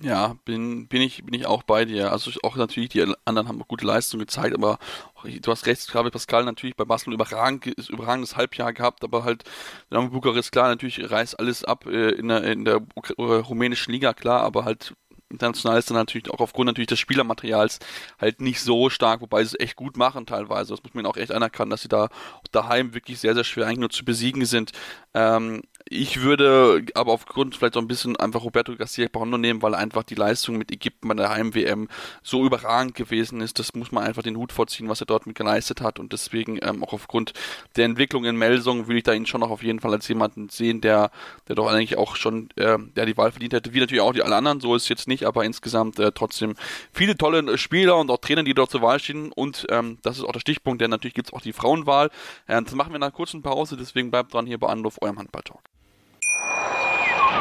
Ja, bin, bin, ich, bin ich auch bei dir. Also auch natürlich, die anderen haben gute Leistung gezeigt, aber du hast recht, Xavi Pascal natürlich bei Barcelona überragend, überragendes Halbjahr gehabt, aber halt Bukarest, klar, natürlich reißt alles ab äh, in der, in der rumänischen Liga, klar, aber halt international ist dann natürlich auch aufgrund natürlich des Spielermaterials halt nicht so stark, wobei sie es echt gut machen teilweise. Das muss man auch echt anerkennen, dass sie da daheim wirklich sehr, sehr schwer eigentlich nur zu besiegen sind. Ähm, ich würde aber aufgrund vielleicht so ein bisschen einfach Roberto Garcia Pajondo nehmen, weil einfach die Leistung mit Ägypten bei der Heim-WM so überragend gewesen ist. Das muss man einfach den Hut vorziehen, was er dort mit geleistet hat. Und deswegen ähm, auch aufgrund der Entwicklung in Melsung würde ich da ihn schon noch auf jeden Fall als jemanden sehen, der, der doch eigentlich auch schon äh, der die Wahl verdient hätte, wie natürlich auch die alle anderen. So ist es jetzt nicht, aber insgesamt äh, trotzdem viele tolle Spieler und auch Trainer, die dort zur Wahl stehen. Und ähm, das ist auch der Stichpunkt, denn natürlich gibt es auch die Frauenwahl. Äh, das machen wir nach einer kurzen Pause, deswegen bleibt dran hier bei Anruf, eurem Handballtalk.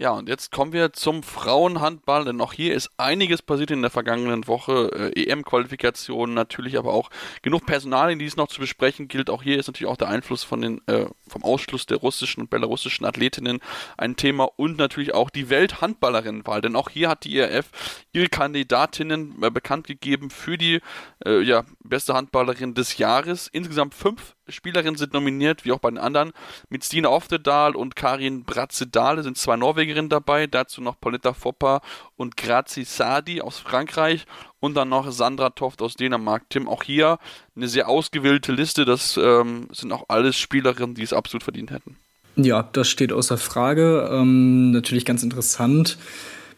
Ja, und jetzt kommen wir zum Frauenhandball, denn auch hier ist einiges passiert in der vergangenen Woche. Äh, EM-Qualifikation, natürlich aber auch genug Personal, in die es noch zu besprechen gilt. Auch hier ist natürlich auch der Einfluss von den, äh, vom Ausschluss der russischen und belarussischen Athletinnen ein Thema und natürlich auch die Welthandballerinnenwahl, denn auch hier hat die IRF ihre Kandidatinnen äh, bekannt gegeben für die äh, ja, beste Handballerin des Jahres. Insgesamt fünf Spielerinnen sind nominiert, wie auch bei den anderen. Mit Stine Oftedal und Karin Bratzedale sind zwei Norwegerinnen dabei. Dazu noch Pauletta Foppa und Grazi Sadi aus Frankreich. Und dann noch Sandra Toft aus Dänemark. Tim, auch hier eine sehr ausgewählte Liste. Das ähm, sind auch alles Spielerinnen, die es absolut verdient hätten. Ja, das steht außer Frage. Ähm, natürlich ganz interessant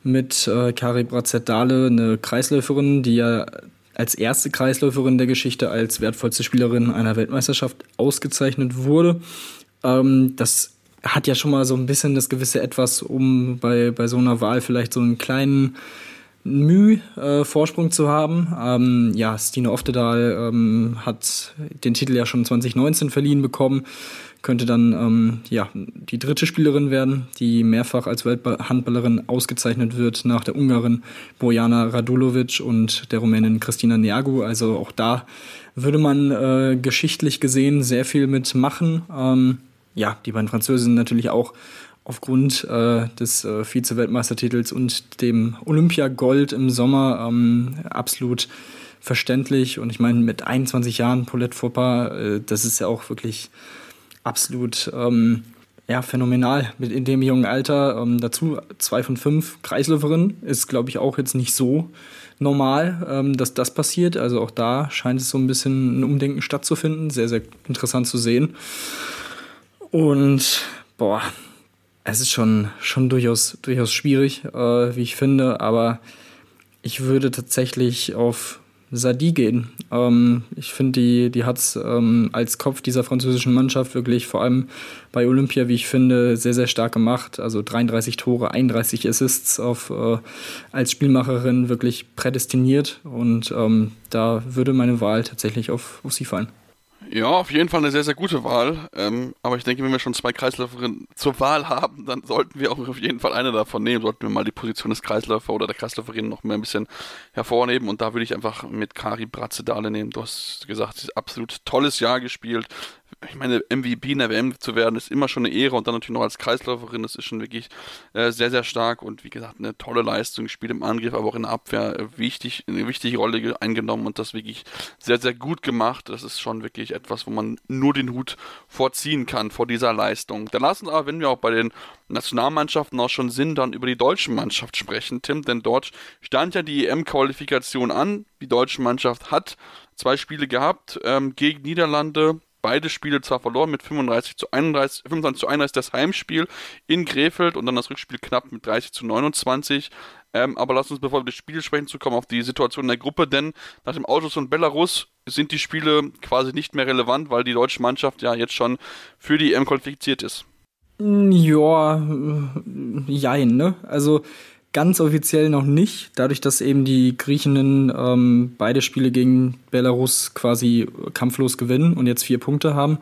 mit äh, Kari Bratzedale, eine Kreisläuferin, die ja als erste Kreisläuferin der Geschichte als wertvollste Spielerin einer Weltmeisterschaft ausgezeichnet wurde. Ähm, das hat ja schon mal so ein bisschen das gewisse Etwas, um bei, bei so einer Wahl vielleicht so einen kleinen Mühe äh, zu haben. Ähm, ja, Stine Oftedal ähm, hat den Titel ja schon 2019 verliehen bekommen, könnte dann ähm, ja, die dritte Spielerin werden, die mehrfach als Welthandballerin ausgezeichnet wird nach der Ungarin Bojana Radulovic und der Rumänin Christina Neagu. Also auch da würde man äh, geschichtlich gesehen sehr viel mitmachen. Ähm, ja, die beiden Französinnen natürlich auch aufgrund äh, des äh, Vize-Weltmeistertitels und dem Olympiagold im Sommer ähm, absolut verständlich. Und ich meine, mit 21 Jahren Paulette Foppa, äh, das ist ja auch wirklich absolut ähm, ja, phänomenal mit in dem jungen Alter. Ähm, dazu zwei von fünf Kreisläuferin ist, glaube ich, auch jetzt nicht so normal, ähm, dass das passiert. Also auch da scheint es so ein bisschen ein Umdenken stattzufinden. Sehr, sehr interessant zu sehen. Und boah, es ist schon, schon durchaus, durchaus schwierig, äh, wie ich finde, aber ich würde tatsächlich auf Sadi gehen. Ähm, ich finde, die, die hat es ähm, als Kopf dieser französischen Mannschaft wirklich vor allem bei Olympia, wie ich finde, sehr, sehr stark gemacht. Also 33 Tore, 31 Assists auf, äh, als Spielmacherin wirklich prädestiniert und ähm, da würde meine Wahl tatsächlich auf, auf sie fallen. Ja, auf jeden Fall eine sehr, sehr gute Wahl. Ähm, aber ich denke, wenn wir schon zwei Kreisläuferinnen zur Wahl haben, dann sollten wir auch auf jeden Fall eine davon nehmen. Sollten wir mal die Position des Kreisläufer oder der Kreisläuferin noch mehr ein bisschen hervornehmen. Und da würde ich einfach mit Kari Bratzedale nehmen. Du hast gesagt, sie ist absolut tolles Jahr gespielt ich meine, MVP in der WM zu werden, ist immer schon eine Ehre und dann natürlich noch als Kreisläuferin, das ist schon wirklich äh, sehr, sehr stark und wie gesagt, eine tolle Leistung, spielt im Angriff, aber auch in der Abwehr äh, wichtig, eine wichtige Rolle eingenommen und das wirklich sehr, sehr gut gemacht. Das ist schon wirklich etwas, wo man nur den Hut vorziehen kann vor dieser Leistung. Dann lassen wir aber, wenn wir auch bei den Nationalmannschaften auch schon sind, dann über die deutsche Mannschaft sprechen, Tim, denn dort stand ja die EM-Qualifikation an. Die deutsche Mannschaft hat zwei Spiele gehabt ähm, gegen Niederlande, beide Spiele zwar verloren mit 35 zu 31, 25 zu 31 das Heimspiel in Krefeld und dann das Rückspiel knapp mit 30 zu 29. Ähm, aber lass uns, bevor wir das Spiel sprechen, zu kommen auf die Situation in der Gruppe, denn nach dem Autos von Belarus sind die Spiele quasi nicht mehr relevant, weil die deutsche Mannschaft ja jetzt schon für die EM qualifiziert ist. Ja, jein, ne? Also ganz offiziell noch nicht, dadurch, dass eben die Griechinnen ähm, beide Spiele gegen Belarus quasi kampflos gewinnen und jetzt vier Punkte haben.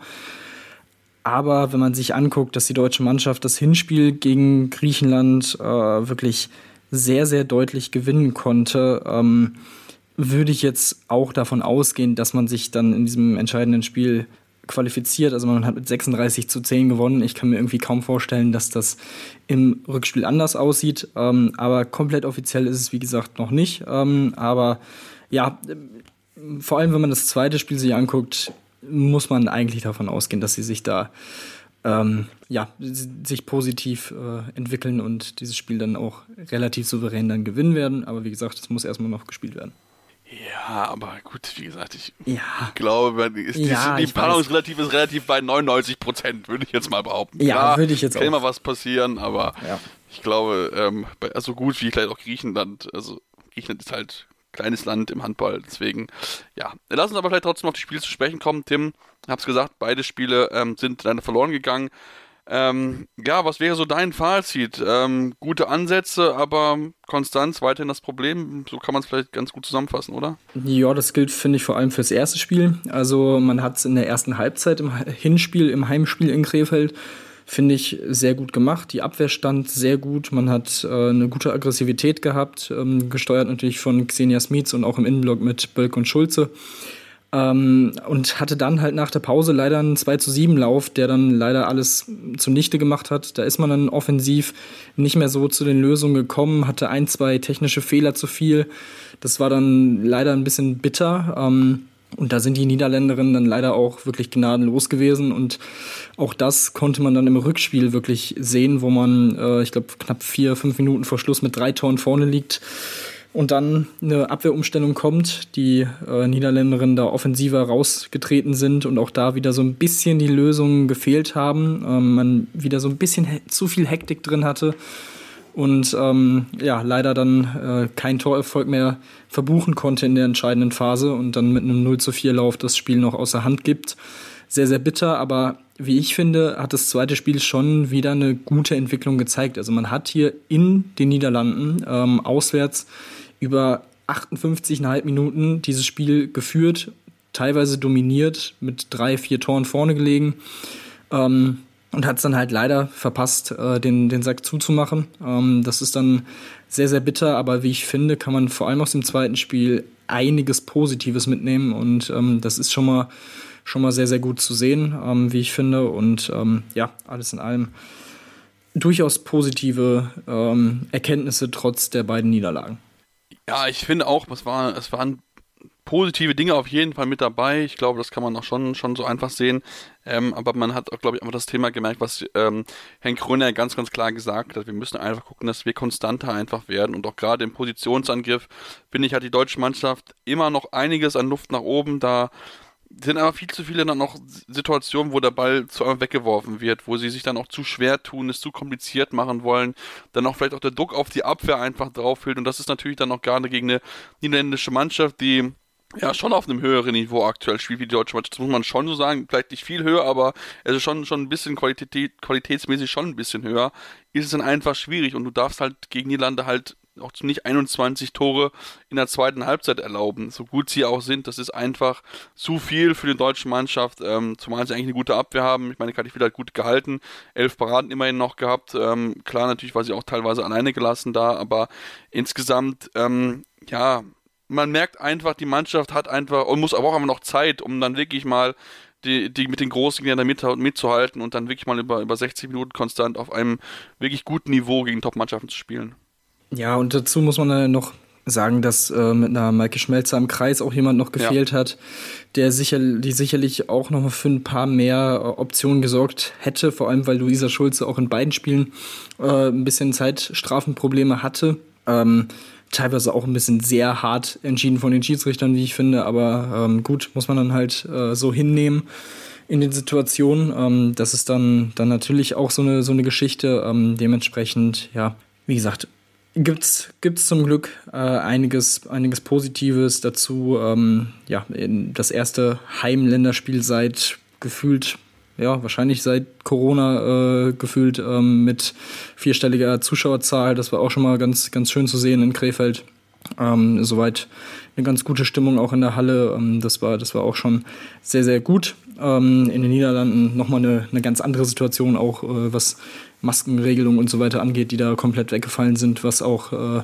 Aber wenn man sich anguckt, dass die deutsche Mannschaft das Hinspiel gegen Griechenland äh, wirklich sehr, sehr deutlich gewinnen konnte, ähm, würde ich jetzt auch davon ausgehen, dass man sich dann in diesem entscheidenden Spiel qualifiziert. Also man hat mit 36 zu 10 gewonnen. Ich kann mir irgendwie kaum vorstellen, dass das im Rückspiel anders aussieht. Ähm, aber komplett offiziell ist es, wie gesagt, noch nicht. Ähm, aber ja, vor allem, wenn man das zweite Spiel sich anguckt, muss man eigentlich davon ausgehen, dass sie sich da ähm, ja, sich positiv äh, entwickeln und dieses Spiel dann auch relativ souverän dann gewinnen werden. Aber wie gesagt, es muss erstmal noch gespielt werden. Ja, aber gut, wie gesagt, ich ja. glaube, ist die, ja, die Paarungsrelativ ist relativ bei 99 Prozent, würde ich jetzt mal behaupten. Ja, würde ich jetzt kann auch. Kann immer was passieren, aber ja. ich glaube, ähm, bei, so gut wie vielleicht auch Griechenland, also Griechenland ist halt kleines Land im Handball, deswegen, ja. Lass uns aber vielleicht trotzdem auf die Spiele zu sprechen kommen. Tim, hab's gesagt, beide Spiele ähm, sind leider verloren gegangen. Ähm, ja, was wäre so dein Fazit? Ähm, gute Ansätze, aber Konstanz weiterhin das Problem. So kann man es vielleicht ganz gut zusammenfassen, oder? Ja, das gilt, finde ich, vor allem fürs erste Spiel. Also man hat es in der ersten Halbzeit im Hinspiel, im Heimspiel in Krefeld, finde ich, sehr gut gemacht. Die Abwehr stand sehr gut. Man hat äh, eine gute Aggressivität gehabt, ähm, gesteuert natürlich von Xenia Smits und auch im Innenblock mit Bölk und Schulze. Ähm, und hatte dann halt nach der Pause leider einen 2 zu 7 Lauf, der dann leider alles zunichte gemacht hat. Da ist man dann offensiv nicht mehr so zu den Lösungen gekommen, hatte ein, zwei technische Fehler zu viel. Das war dann leider ein bisschen bitter. Ähm, und da sind die Niederländerinnen dann leider auch wirklich gnadenlos gewesen. Und auch das konnte man dann im Rückspiel wirklich sehen, wo man, äh, ich glaube, knapp vier, fünf Minuten vor Schluss mit drei Toren vorne liegt und dann eine Abwehrumstellung kommt, die äh, Niederländerinnen da offensiver rausgetreten sind und auch da wieder so ein bisschen die Lösungen gefehlt haben. Ähm, man wieder so ein bisschen zu viel Hektik drin hatte und ähm, ja, leider dann äh, kein Torerfolg mehr verbuchen konnte in der entscheidenden Phase und dann mit einem 0 zu 4 Lauf das Spiel noch außer Hand gibt. Sehr, sehr bitter, aber wie ich finde, hat das zweite Spiel schon wieder eine gute Entwicklung gezeigt. Also man hat hier in den Niederlanden ähm, auswärts über 58,5 Minuten dieses Spiel geführt, teilweise dominiert, mit drei, vier Toren vorne gelegen. Ähm, und hat es dann halt leider verpasst, äh, den, den Sack zuzumachen. Ähm, das ist dann sehr, sehr bitter, aber wie ich finde, kann man vor allem aus dem zweiten Spiel einiges Positives mitnehmen und ähm, das ist schon mal, schon mal sehr, sehr gut zu sehen, ähm, wie ich finde. Und ähm, ja, alles in allem durchaus positive ähm, Erkenntnisse trotz der beiden Niederlagen. Ja, ich finde auch, es, war, es waren positive Dinge auf jeden Fall mit dabei. Ich glaube, das kann man auch schon, schon so einfach sehen. Ähm, aber man hat auch, glaube ich, einfach das Thema gemerkt, was ähm, Henk Kröner ganz, ganz klar gesagt hat. Wir müssen einfach gucken, dass wir konstanter einfach werden. Und auch gerade im Positionsangriff, finde ich, hat die deutsche Mannschaft immer noch einiges an Luft nach oben. Da sind aber viel zu viele dann noch Situationen, wo der Ball zu einmal weggeworfen wird, wo sie sich dann auch zu schwer tun, es zu kompliziert machen wollen, dann auch vielleicht auch der Druck auf die Abwehr einfach drauf fehlt und das ist natürlich dann auch gerade gegen eine niederländische Mannschaft, die ja schon auf einem höheren Niveau aktuell spielt wie die deutsche Mannschaft. Das muss man schon so sagen. Vielleicht nicht viel höher, aber es ist schon, schon ein bisschen Qualität, qualitätsmäßig schon ein bisschen höher. Ist es dann einfach schwierig und du darfst halt gegen Niederlande halt auch nicht 21 Tore in der zweiten Halbzeit erlauben. So gut sie auch sind, das ist einfach zu viel für die deutsche Mannschaft, ähm, zumal sie eigentlich eine gute Abwehr haben. Ich meine, Kati hat gut gehalten, elf Paraden immerhin noch gehabt. Ähm, klar, natürlich war sie auch teilweise alleine gelassen da, aber insgesamt, ähm, ja, man merkt einfach, die Mannschaft hat einfach und muss aber auch einfach noch Zeit, um dann wirklich mal die, die mit den Großen Gegnern mit, mitzuhalten und dann wirklich mal über, über 60 Minuten konstant auf einem wirklich guten Niveau gegen Top-Mannschaften zu spielen. Ja, und dazu muss man noch sagen, dass äh, mit einer Maike Schmelzer im Kreis auch jemand noch gefehlt ja. hat, der sicher, die sicherlich auch noch mal für ein paar mehr äh, Optionen gesorgt hätte, vor allem weil Luisa Schulze auch in beiden Spielen äh, ein bisschen Zeitstrafenprobleme hatte. Ähm, teilweise auch ein bisschen sehr hart entschieden von den Schiedsrichtern, wie ich finde, aber ähm, gut, muss man dann halt äh, so hinnehmen in den Situationen. Ähm, das ist dann, dann natürlich auch so eine, so eine Geschichte. Ähm, dementsprechend, ja, wie gesagt, gibt's gibt's zum Glück äh, einiges einiges Positives dazu. Ähm, ja, das erste Heimländerspiel seit gefühlt ja, wahrscheinlich seit Corona äh, gefühlt ähm, mit vierstelliger Zuschauerzahl. Das war auch schon mal ganz, ganz schön zu sehen in Krefeld. Ähm, soweit eine ganz gute Stimmung auch in der Halle. Ähm, das, war, das war auch schon sehr, sehr gut. Ähm, in den Niederlanden nochmal eine, eine ganz andere Situation, auch äh, was Maskenregelungen und so weiter angeht, die da komplett weggefallen sind, was auch äh,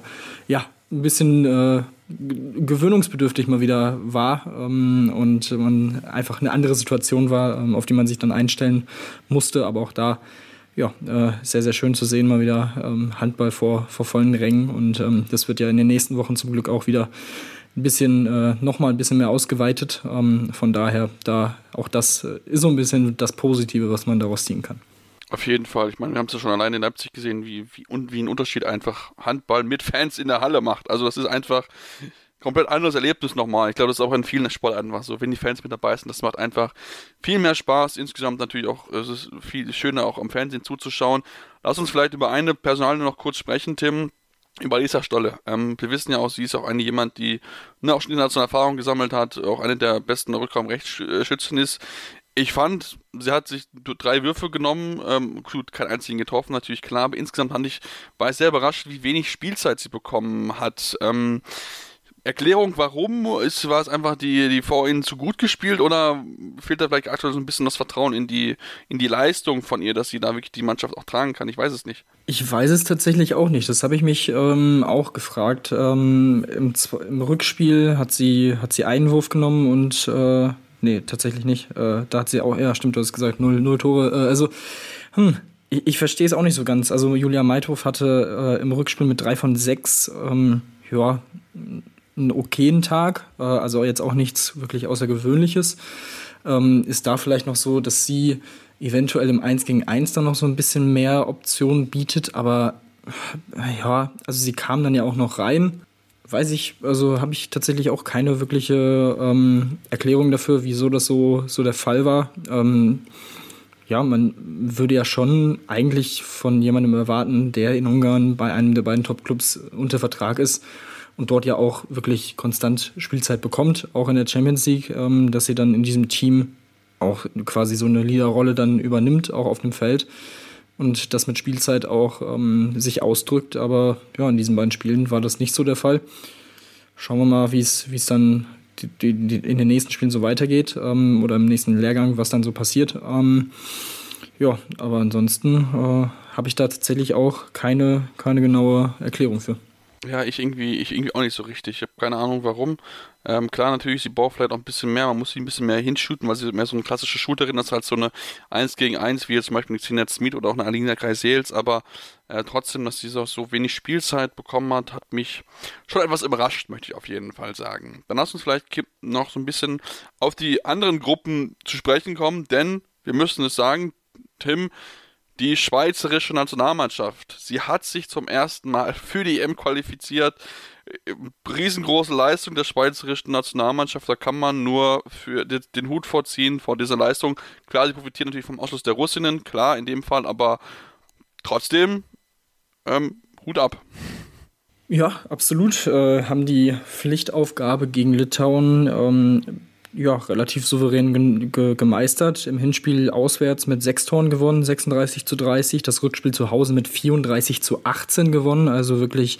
ja, ein bisschen äh, gewöhnungsbedürftig mal wieder war ähm, und man einfach eine andere Situation war, ähm, auf die man sich dann einstellen musste. Aber auch da, ja, äh, sehr, sehr schön zu sehen, mal wieder ähm, Handball vor, vor vollen Rängen. Und ähm, das wird ja in den nächsten Wochen zum Glück auch wieder ein bisschen, äh, nochmal ein bisschen mehr ausgeweitet. Ähm, von daher, da auch das äh, ist so ein bisschen das Positive, was man daraus ziehen kann. Auf jeden Fall. Ich meine, wir haben es ja schon alleine in Leipzig gesehen, wie, wie, wie ein Unterschied einfach Handball mit Fans in der Halle macht. Also das ist einfach komplett anderes Erlebnis nochmal. Ich glaube, das ist auch in vielen Sportarten was so, wenn die Fans mit dabei sind. Das macht einfach viel mehr Spaß. Insgesamt natürlich auch, es ist viel schöner auch am Fernsehen zuzuschauen. Lass uns vielleicht über eine Personal noch kurz sprechen, Tim. Über Lisa Stolle. Ähm, wir wissen ja auch, sie ist auch eine jemand, die ne, auch schon internationale Erfahrung gesammelt hat, auch eine der besten Rückraumrechtsschützen ist. Ich fand, sie hat sich drei Würfe genommen, ähm, gut, keinen einzigen getroffen, natürlich klar, aber insgesamt fand ich, war ich sehr überrascht, wie wenig Spielzeit sie bekommen hat. Ähm, Erklärung, warum? Ist, war es einfach die, die vor ihnen zu gut gespielt oder fehlt da vielleicht aktuell so ein bisschen das Vertrauen in die, in die Leistung von ihr, dass sie da wirklich die Mannschaft auch tragen kann? Ich weiß es nicht. Ich weiß es tatsächlich auch nicht. Das habe ich mich ähm, auch gefragt. Ähm, im, im, Rückspiel hat sie, hat sie einen Wurf genommen und äh, nee, tatsächlich nicht. Äh, da hat sie auch, ja, stimmt, du hast gesagt, null, null Tore. Äh, also, hm, ich, ich verstehe es auch nicht so ganz. Also Julia Meithof hatte äh, im Rückspiel mit drei von sechs, ähm, ja, einen okayen Tag, äh, also jetzt auch nichts wirklich Außergewöhnliches. Ähm, ist da vielleicht noch so, dass sie eventuell im 1 gegen 1 dann noch so ein bisschen mehr Optionen bietet, aber ja, also sie kam dann ja auch noch rein. Weiß ich, also habe ich tatsächlich auch keine wirkliche ähm, Erklärung dafür, wieso das so, so der Fall war. Ähm, ja, man würde ja schon eigentlich von jemandem erwarten, der in Ungarn bei einem der beiden Top-Clubs unter Vertrag ist, und dort ja auch wirklich konstant Spielzeit bekommt, auch in der Champions League, ähm, dass sie dann in diesem Team auch quasi so eine Leaderrolle dann übernimmt, auch auf dem Feld und das mit Spielzeit auch ähm, sich ausdrückt. Aber ja, in diesen beiden Spielen war das nicht so der Fall. Schauen wir mal, wie es dann die, die, in den nächsten Spielen so weitergeht ähm, oder im nächsten Lehrgang, was dann so passiert. Ähm, ja, aber ansonsten äh, habe ich da tatsächlich auch keine, keine genaue Erklärung für. Ja, ich irgendwie, ich irgendwie auch nicht so richtig. Ich habe keine Ahnung warum. Ähm, klar, natürlich, sie braucht vielleicht auch ein bisschen mehr, man muss sie ein bisschen mehr hinshooten, weil sie mehr so eine klassische Shooterin ist, als so eine 1 gegen 1, wie jetzt zum Beispiel Xenia Smith oder auch eine Alina Kreisels, aber äh, trotzdem, dass sie so wenig Spielzeit bekommen hat, hat mich schon etwas überrascht, möchte ich auf jeden Fall sagen. Dann lass uns vielleicht noch so ein bisschen auf die anderen Gruppen zu sprechen kommen, denn wir müssen es sagen, Tim, die schweizerische Nationalmannschaft. Sie hat sich zum ersten Mal für die EM qualifiziert. Riesengroße Leistung der schweizerischen Nationalmannschaft. Da kann man nur für den Hut vorziehen vor dieser Leistung. Klar, sie profitieren natürlich vom Ausschluss der Russinnen, klar, in dem Fall, aber trotzdem ähm, Hut ab. Ja, absolut. Äh, haben die Pflichtaufgabe gegen Litauen ähm, ja, relativ souverän ge ge gemeistert. Im Hinspiel auswärts mit sechs Toren gewonnen, 36 zu 30. Das Rückspiel zu Hause mit 34 zu 18 gewonnen. Also wirklich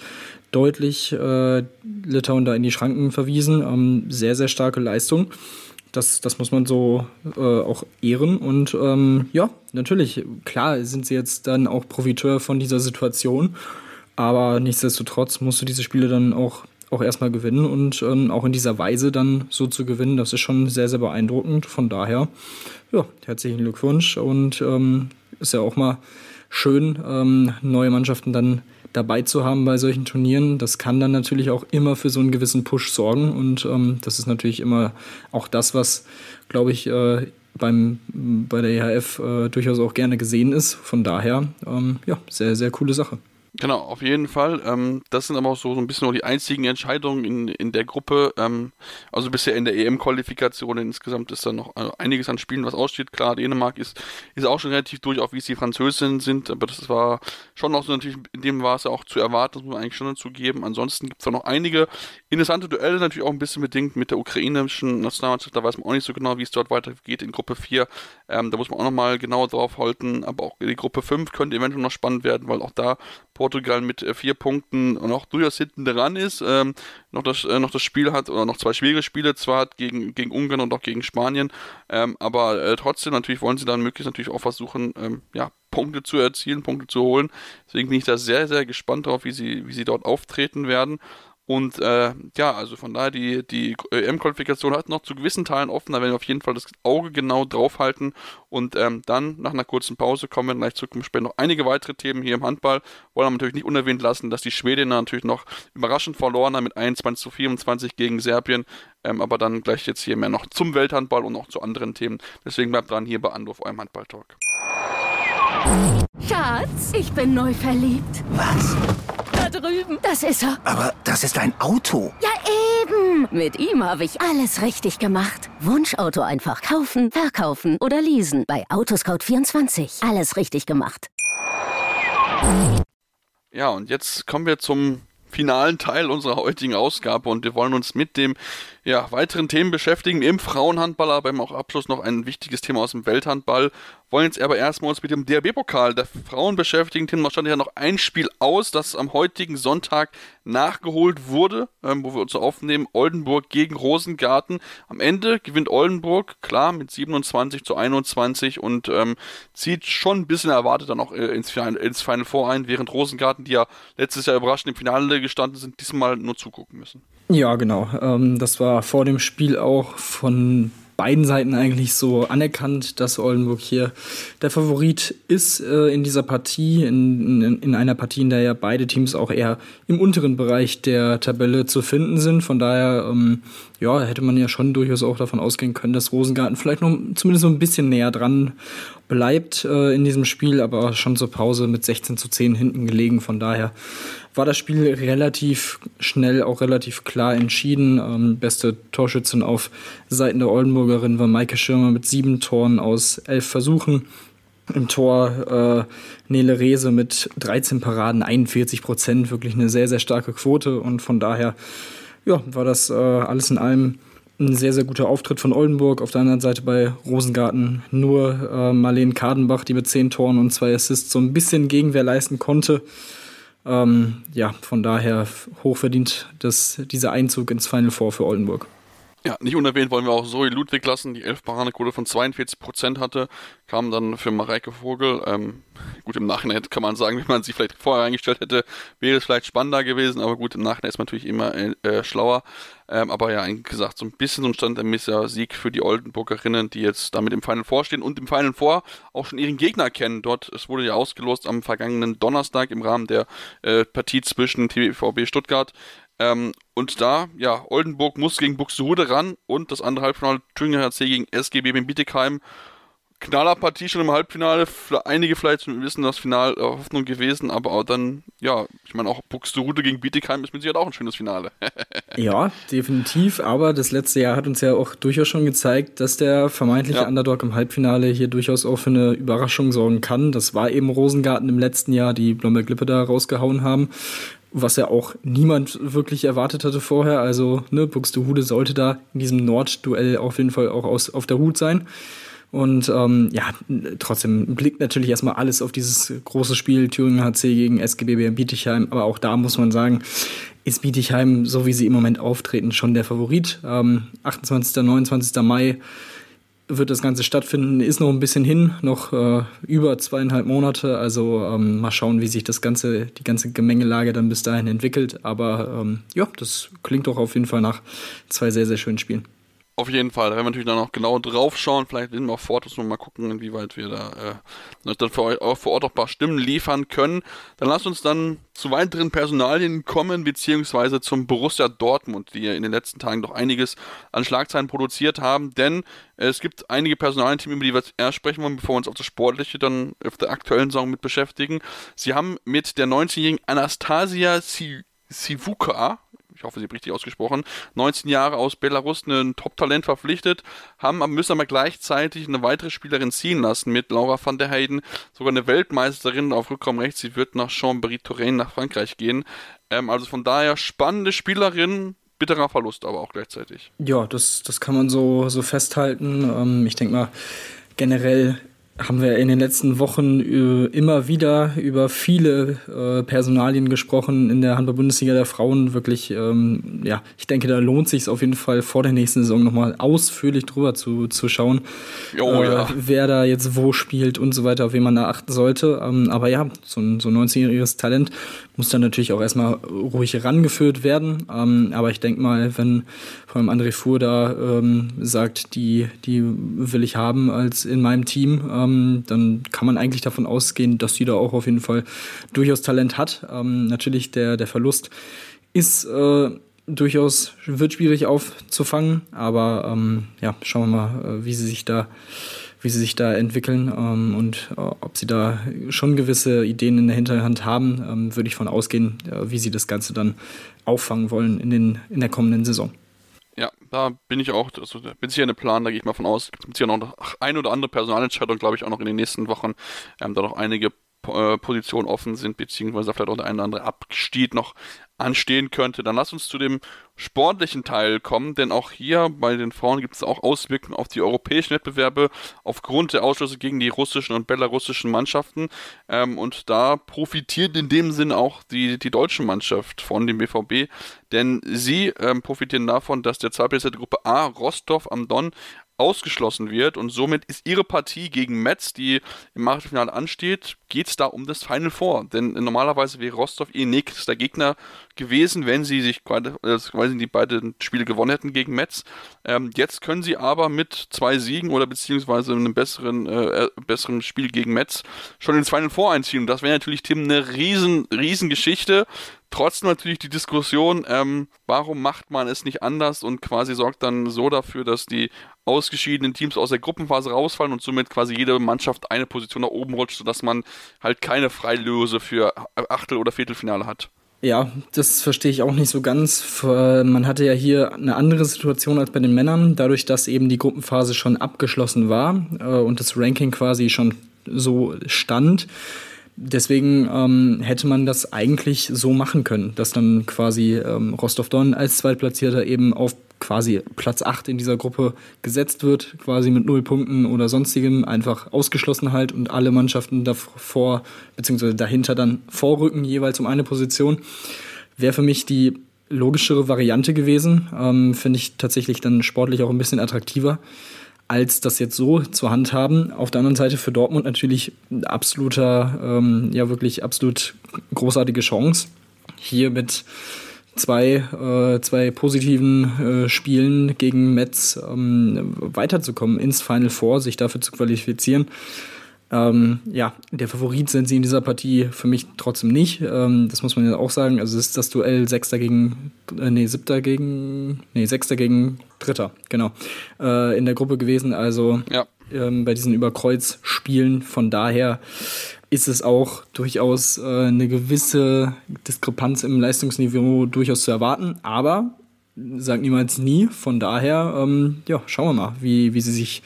deutlich äh, Litauen da in die Schranken verwiesen. Ähm, sehr, sehr starke Leistung. Das, das muss man so äh, auch ehren. Und ähm, ja, natürlich, klar sind sie jetzt dann auch Profiteur von dieser Situation. Aber nichtsdestotrotz musst du diese Spiele dann auch auch erstmal gewinnen und ähm, auch in dieser Weise dann so zu gewinnen, das ist schon sehr, sehr beeindruckend. Von daher, ja, herzlichen Glückwunsch und ähm, ist ja auch mal schön, ähm, neue Mannschaften dann dabei zu haben bei solchen Turnieren. Das kann dann natürlich auch immer für so einen gewissen Push sorgen und ähm, das ist natürlich immer auch das, was, glaube ich, äh, beim, bei der EHF äh, durchaus auch gerne gesehen ist. Von daher, ähm, ja, sehr, sehr coole Sache. Genau, auf jeden Fall. Ähm, das sind aber auch so, so ein bisschen nur die einzigen Entscheidungen in, in der Gruppe. Ähm, also bisher in der EM-Qualifikation insgesamt ist da noch äh, einiges an Spielen, was aussteht. Klar, Dänemark ist, ist auch schon relativ durch, auch wie es die Französinnen sind, aber das war schon noch so natürlich, in dem war es ja auch zu erwarten, das muss man eigentlich schon dazu geben. Ansonsten gibt es da noch einige interessante Duelle, natürlich auch ein bisschen bedingt mit der ukrainischen Nationalmannschaft. Da weiß man auch nicht so genau, wie es dort weitergeht in Gruppe 4. Ähm, da muss man auch nochmal genauer drauf halten, aber auch die Gruppe 5 könnte eventuell noch spannend werden, weil auch da Portugal mit äh, vier Punkten noch durchaus hinten dran ist, ähm, noch, das, äh, noch das Spiel hat oder noch zwei schwierige Spiele zwar hat gegen, gegen Ungarn und auch gegen Spanien, ähm, aber äh, trotzdem natürlich wollen sie dann möglichst natürlich auch versuchen, ähm, ja, Punkte zu erzielen, Punkte zu holen. Deswegen bin ich da sehr, sehr gespannt drauf, wie sie, wie sie dort auftreten werden. Und äh, ja, also von daher, die, die EM-Qualifikation hat noch zu gewissen Teilen offen, da werden wir auf jeden Fall das Auge genau draufhalten. Und ähm, dann, nach einer kurzen Pause, kommen wir gleich zurück und später noch einige weitere Themen hier im Handball. Wollen wir natürlich nicht unerwähnt lassen, dass die Schwedinnen natürlich noch überraschend verloren haben mit 21 zu 24 gegen Serbien. Ähm, aber dann gleich jetzt hier mehr noch zum Welthandball und noch zu anderen Themen. Deswegen bleibt dran hier bei Anruf eurem Handball-Talk. Schatz, ich bin neu verliebt. Was? Da drüben. Das ist er. Aber das ist ein Auto. Ja, eben. Mit ihm habe ich alles richtig gemacht. Wunschauto einfach kaufen, verkaufen oder leasen. Bei Autoscout24. Alles richtig gemacht. Ja, und jetzt kommen wir zum finalen Teil unserer heutigen Ausgabe und wir wollen uns mit dem ja, weiteren Themen beschäftigen im Frauenhandball, aber im auch Abschluss noch ein wichtiges Thema aus dem Welthandball. Wollen jetzt aber erstmal uns mit dem DRB-Pokal der Frauen beschäftigen. Tim, stand ja noch ein Spiel aus, das am heutigen Sonntag nachgeholt wurde, ähm, wo wir uns aufnehmen. Oldenburg gegen Rosengarten. Am Ende gewinnt Oldenburg, klar, mit 27 zu 21 und ähm, zieht schon ein bisschen erwartet dann auch äh, ins, Final, ins Final Four ein, während Rosengarten, die ja letztes Jahr überraschend im Finale gestanden sind, diesmal nur zugucken müssen. Ja, genau. Ähm, das war vor dem Spiel auch von beiden Seiten eigentlich so anerkannt, dass Oldenburg hier der Favorit ist äh, in dieser Partie, in, in, in, einer Partie, in der ja beide Teams auch eher im unteren Bereich der Tabelle zu finden sind. Von daher, ähm, ja, hätte man ja schon durchaus auch davon ausgehen können, dass Rosengarten vielleicht noch zumindest so ein bisschen näher dran bleibt äh, in diesem Spiel, aber schon zur Pause mit 16 zu 10 hinten gelegen. Von daher war das Spiel relativ schnell, auch relativ klar entschieden. Ähm, beste Torschützin auf Seiten der Oldenburgerin war Maike Schirmer mit sieben Toren aus elf Versuchen. Im Tor äh, Nele Rese mit 13 Paraden, 41 Prozent, wirklich eine sehr, sehr starke Quote. Und von daher ja, war das äh, alles in allem ein sehr, sehr guter Auftritt von Oldenburg. Auf der anderen Seite bei Rosengarten nur äh, Marlene Kadenbach, die mit zehn Toren und zwei Assists so ein bisschen Gegenwehr leisten konnte. Ähm, ja, von daher hochverdient das, dieser Einzug ins Final Four für Oldenburg. Ja, nicht unerwähnt wollen wir auch Zoe Ludwig lassen, die 11 Paradequote von 42% hatte, kam dann für Mareike Vogel. Ähm, gut, im Nachhinein kann man sagen, wenn man sie vielleicht vorher eingestellt hätte, wäre es vielleicht spannender gewesen, aber gut, im Nachhinein ist man natürlich immer äh, äh schlauer. Ähm, aber ja, wie gesagt, so ein bisschen so ein standardmäßiger Sieg für die Oldenburgerinnen, die jetzt damit im Final vorstehen und im Final Four auch schon ihren Gegner kennen. Dort, es wurde ja ausgelost am vergangenen Donnerstag im Rahmen der äh, Partie zwischen TVB Stuttgart ähm, und da, ja, Oldenburg muss gegen Buxtehude ran und das andere Halbfinale Thüringer HC gegen SGB in Bietigheim. Knallerpartie schon im Halbfinale. Für einige vielleicht wissen das Final äh, Hoffnung gewesen, aber auch dann, ja, ich meine, auch Buxtehude gegen Bietigheim ist mit Sicherheit auch ein schönes Finale. ja, definitiv. Aber das letzte Jahr hat uns ja auch durchaus schon gezeigt, dass der vermeintliche ja. Underdog im Halbfinale hier durchaus auch für eine Überraschung sorgen kann. Das war eben Rosengarten im letzten Jahr, die Blomberg-Lippe da rausgehauen haben was ja auch niemand wirklich erwartet hatte vorher. Also, ne, Buxtehude sollte da in diesem Nordduell auf jeden Fall auch aus, auf der Hut sein. Und ähm, ja, trotzdem blickt natürlich erstmal alles auf dieses große Spiel Thüringen HC gegen SGB Bietigheim. Aber auch da muss man sagen, ist Bietigheim, so wie sie im Moment auftreten, schon der Favorit. Ähm, 28. 29. Mai wird das Ganze stattfinden. Ist noch ein bisschen hin, noch äh, über zweieinhalb Monate. Also ähm, mal schauen, wie sich das ganze, die ganze Gemengelage dann bis dahin entwickelt. Aber ähm, ja, das klingt doch auf jeden Fall nach zwei sehr, sehr schönen Spielen. Auf jeden Fall, da werden wir natürlich dann auch genau drauf schauen. Vielleicht nehmen wir auch Fotos und mal gucken, inwieweit wir da äh, dann für euch auch vor Ort auch ein paar Stimmen liefern können. Dann lasst uns dann zu weiteren Personalien kommen, beziehungsweise zum Borussia Dortmund, die ja in den letzten Tagen doch einiges an Schlagzeilen produziert haben, denn es gibt einige Personalien, über die wir erst sprechen wollen, bevor wir uns auf das Sportliche dann auf der aktuellen Saison mit beschäftigen. Sie haben mit der 19-jährigen Anastasia Sivuka, ich hoffe, sie habe richtig ausgesprochen, 19 Jahre aus Belarus, ein Top-Talent verpflichtet, haben, müssen aber gleichzeitig eine weitere Spielerin ziehen lassen mit Laura van der Heyden, sogar eine Weltmeisterin auf Rückraum rechts, sie wird nach Chambéry-Touraine nach Frankreich gehen. Ähm, also von daher spannende Spielerin, bitterer Verlust aber auch gleichzeitig. Ja, das, das kann man so, so festhalten. Ähm, ich denke mal, generell haben wir in den letzten Wochen äh, immer wieder über viele äh, Personalien gesprochen in der Handball-Bundesliga der Frauen. Wirklich, ähm, ja, ich denke, da lohnt sich auf jeden Fall vor der nächsten Saison nochmal ausführlich drüber zu, zu schauen, oh, äh, ja. wer da jetzt wo spielt und so weiter, auf wen man da achten sollte. Ähm, aber ja, so ein, so ein 19-jähriges Talent muss dann natürlich auch erstmal ruhig rangeführt werden. Ähm, aber ich denke mal, wenn vor allem André Fuhr da ähm, sagt, die, die will ich haben als in meinem Team, ähm, dann kann man eigentlich davon ausgehen, dass sie da auch auf jeden Fall durchaus Talent hat. Ähm, natürlich der, der Verlust ist äh, durchaus wird schwierig aufzufangen, aber ähm, ja, schauen wir mal, äh, wie sie sich da wie sie sich da entwickeln ähm, und äh, ob sie da schon gewisse Ideen in der Hinterhand haben, ähm, würde ich von ausgehen, äh, wie sie das Ganze dann auffangen wollen in, den, in der kommenden Saison. Ja, da bin ich auch, also bin ich ja eine Plan, da gehe ich mal von aus. Es gibt ja noch eine oder andere Personalentscheidung, glaube ich, auch noch in den nächsten Wochen. Ähm, da noch einige äh, Positionen offen sind, beziehungsweise vielleicht auch der eine oder andere Abstieg noch anstehen könnte. Dann lass uns zu dem sportlichen Teil kommen, denn auch hier bei den Frauen gibt es auch Auswirkungen auf die europäischen Wettbewerbe aufgrund der Ausschlüsse gegen die russischen und belarussischen Mannschaften. Ähm, und da profitiert in dem Sinn auch die, die deutsche Mannschaft von dem BVB, denn sie ähm, profitieren davon, dass der zweitplatzierte Gruppe A Rostov am Don ausgeschlossen wird und somit ist ihre Partie gegen Metz, die im Achtelfinale ansteht, geht es da um das Final Four. Denn normalerweise wäre Rostov ihr nächster Gegner gewesen, wenn sie sich quasi, äh, die beiden Spiele gewonnen hätten gegen Metz. Ähm, jetzt können sie aber mit zwei Siegen oder beziehungsweise einem besseren, äh, äh besseren Spiel gegen Metz schon ins Final Four einziehen. Und das wäre natürlich, Tim, eine riesen, riesen Geschichte. Trotzdem natürlich die Diskussion, ähm, warum macht man es nicht anders und quasi sorgt dann so dafür, dass die ausgeschiedenen Teams aus der Gruppenphase rausfallen und somit quasi jede Mannschaft eine Position nach oben rutscht, sodass man halt keine Freilöse für Achtel- oder Viertelfinale hat. Ja, das verstehe ich auch nicht so ganz. Man hatte ja hier eine andere Situation als bei den Männern, dadurch, dass eben die Gruppenphase schon abgeschlossen war äh, und das Ranking quasi schon so stand. Deswegen ähm, hätte man das eigentlich so machen können, dass dann quasi ähm, Rostov-Don als Zweitplatzierter eben auf quasi Platz 8 in dieser Gruppe gesetzt wird, quasi mit null Punkten oder sonstigem, einfach ausgeschlossen halt und alle Mannschaften davor bzw. dahinter dann vorrücken, jeweils um eine Position. Wäre für mich die logischere Variante gewesen. Ähm, Finde ich tatsächlich dann sportlich auch ein bisschen attraktiver, als das jetzt so zur Hand haben. Auf der anderen Seite für Dortmund natürlich absoluter, ähm, ja wirklich absolut großartige Chance. Hier mit zwei, äh, zwei positiven äh, Spielen gegen Metz ähm, weiterzukommen ins Final Four, sich dafür zu qualifizieren. Ähm, ja, der Favorit sind sie in dieser Partie für mich trotzdem nicht. Ähm, das muss man ja auch sagen. Also es ist das Duell Sechster gegen, äh, nee, Siebter gegen, nee, Sechster gegen Dritter, genau, äh, in der Gruppe gewesen. Also ja. ähm, bei diesen Überkreuzspielen. Von daher ist es auch durchaus äh, eine gewisse Diskrepanz im Leistungsniveau durchaus zu erwarten. Aber sagt niemals nie. Von daher, ähm, ja, schauen wir mal, wie, wie, sie sich,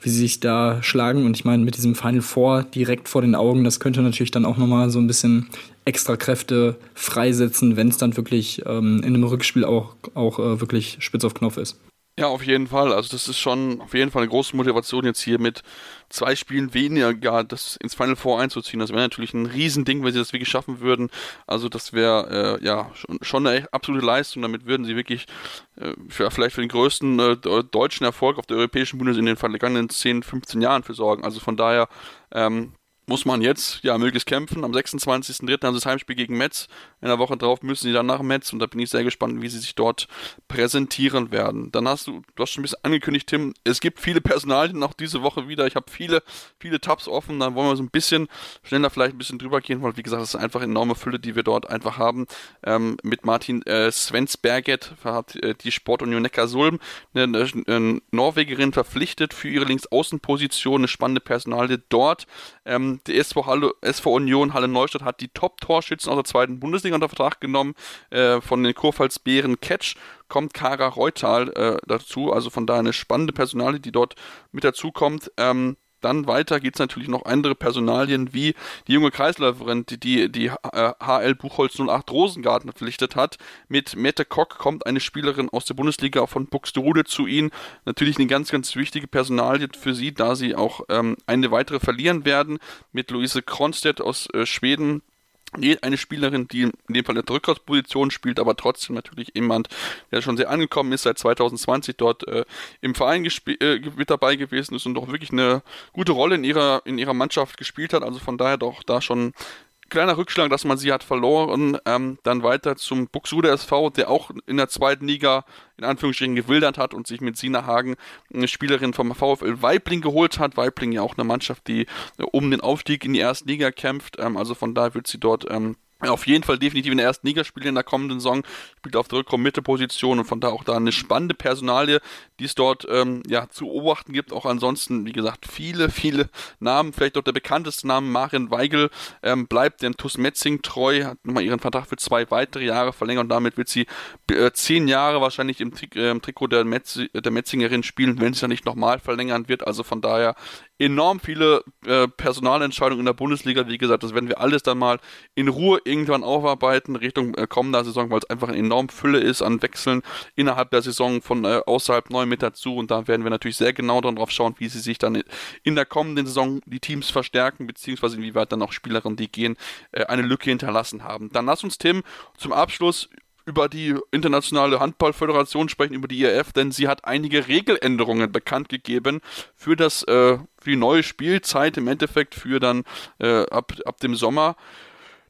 wie sie sich da schlagen. Und ich meine, mit diesem Final Four direkt vor den Augen, das könnte natürlich dann auch nochmal so ein bisschen extra Kräfte freisetzen, wenn es dann wirklich ähm, in einem Rückspiel auch, auch äh, wirklich spitz auf Knopf ist. Ja, auf jeden Fall. Also das ist schon auf jeden Fall eine große Motivation jetzt hier mit zwei Spielen weniger gar das ins Final Four einzuziehen. Das wäre natürlich ein Riesending, wenn sie das wirklich schaffen würden. Also das wäre äh, ja schon, schon, eine absolute Leistung. Damit würden sie wirklich äh, für, vielleicht für den größten äh, deutschen Erfolg auf der europäischen Bühne in den vergangenen 10, 15 Jahren für sorgen. Also von daher ähm, muss man jetzt ja möglichst kämpfen. Am 26.03. haben sie das Heimspiel gegen Metz. In der Woche drauf müssen sie dann nach Metz und da bin ich sehr gespannt, wie sie sich dort präsentieren werden. Dann hast du, du hast schon ein bisschen angekündigt, Tim, es gibt viele Personalien auch diese Woche wieder. Ich habe viele, viele Tabs offen. Dann wollen wir so ein bisschen schneller vielleicht ein bisschen drüber gehen, weil wie gesagt, das ist einfach eine enorme Fülle, die wir dort einfach haben. Ähm, mit Martin äh, Svensberget hat äh, die Sportunion Neckarsulm eine, eine, Norwegerin verpflichtet für ihre Linksaußenposition, eine spannende Personalie dort. Ähm, die SV, Halle, SV Union Halle Neustadt hat die Top-Torschützen aus der zweiten Bundesliga unter Vertrag genommen. Äh, von den Kurpfalz-Bären Catch kommt Kara Reutal äh, dazu. Also von daher eine spannende Personalie, die dort mit dazu kommt. Ähm, dann weiter geht es natürlich noch andere Personalien, wie die junge Kreisläuferin, die die, die äh, HL Buchholz 08 Rosengarten verpflichtet hat. Mit Mette Kock kommt eine Spielerin aus der Bundesliga von Buxtehude zu ihnen. Natürlich eine ganz, ganz wichtige Personalie für sie, da sie auch ähm, eine weitere verlieren werden. Mit Luise Kronstedt aus äh, Schweden eine Spielerin, die in dem Fall eine Rückwärtsposition spielt, aber trotzdem natürlich jemand, der schon sehr angekommen ist, seit 2020 dort äh, im Verein äh, mit dabei gewesen ist und doch wirklich eine gute Rolle in ihrer, in ihrer Mannschaft gespielt hat. Also von daher doch da schon kleiner Rückschlag, dass man sie hat verloren. Ähm, dann weiter zum Buxude SV, der auch in der zweiten Liga in Anführungsstrichen gewildert hat und sich mit Sina Hagen eine Spielerin vom VfL Weibling geholt hat. Weibling ja auch eine Mannschaft, die äh, um den Aufstieg in die erste Liga kämpft. Ähm, also von daher wird sie dort ähm, auf jeden Fall definitiv in der ersten Liga spielen in der kommenden Saison, spielt auf der Rückraum-Mitte-Position und von da auch da eine spannende Personalie, die es dort ähm, ja, zu beobachten gibt. Auch ansonsten, wie gesagt, viele, viele Namen. Vielleicht auch der bekannteste Name, Marin Weigel, ähm, bleibt dem TuS Metzing treu, hat nochmal ihren Vertrag für zwei weitere Jahre verlängert und damit wird sie äh, zehn Jahre wahrscheinlich im, Tri äh, im Trikot der, Metz der Metzingerin spielen, wenn sie ja nicht nochmal verlängern wird. Also von daher enorm viele äh, Personalentscheidungen in der Bundesliga. Wie gesagt, das werden wir alles dann mal in Ruhe irgendwann aufarbeiten Richtung äh, kommender Saison, weil es einfach eine enorme Fülle ist an Wechseln innerhalb der Saison von äh, außerhalb neu mit dazu. Und da werden wir natürlich sehr genau darauf schauen, wie sie sich dann in der kommenden Saison die Teams verstärken, beziehungsweise inwieweit dann auch Spielerinnen, die gehen, äh, eine Lücke hinterlassen haben. Dann lass uns, Tim, zum Abschluss über die internationale Handballföderation sprechen, über die IRF, denn sie hat einige Regeländerungen bekannt gegeben für das äh, für die neue Spielzeit im Endeffekt für dann äh, ab, ab dem Sommer.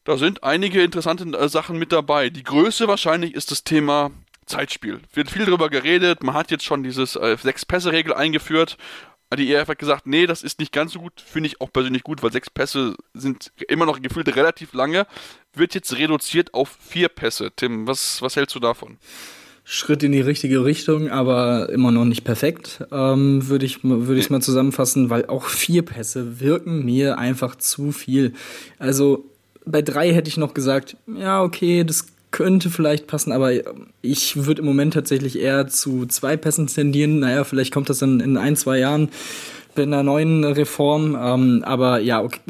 Da sind einige interessante äh, Sachen mit dabei. Die Größe wahrscheinlich ist das Thema Zeitspiel. Wird viel darüber geredet. Man hat jetzt schon dieses äh, Sechs-Pässe-Regel eingeführt. Die ERF hat gesagt, nee, das ist nicht ganz so gut. Finde ich auch persönlich gut, weil sechs Pässe sind immer noch gefühlt relativ lange. Wird jetzt reduziert auf vier Pässe. Tim, was, was hältst du davon? Schritt in die richtige Richtung, aber immer noch nicht perfekt, ähm, würde ich würde ich mal zusammenfassen, weil auch vier Pässe wirken mir einfach zu viel. Also bei drei hätte ich noch gesagt, ja okay, das könnte vielleicht passen, aber ich würde im Moment tatsächlich eher zu zwei Pässen tendieren. Naja, vielleicht kommt das dann in ein, zwei Jahren bei einer neuen Reform. Ähm, aber ja, okay,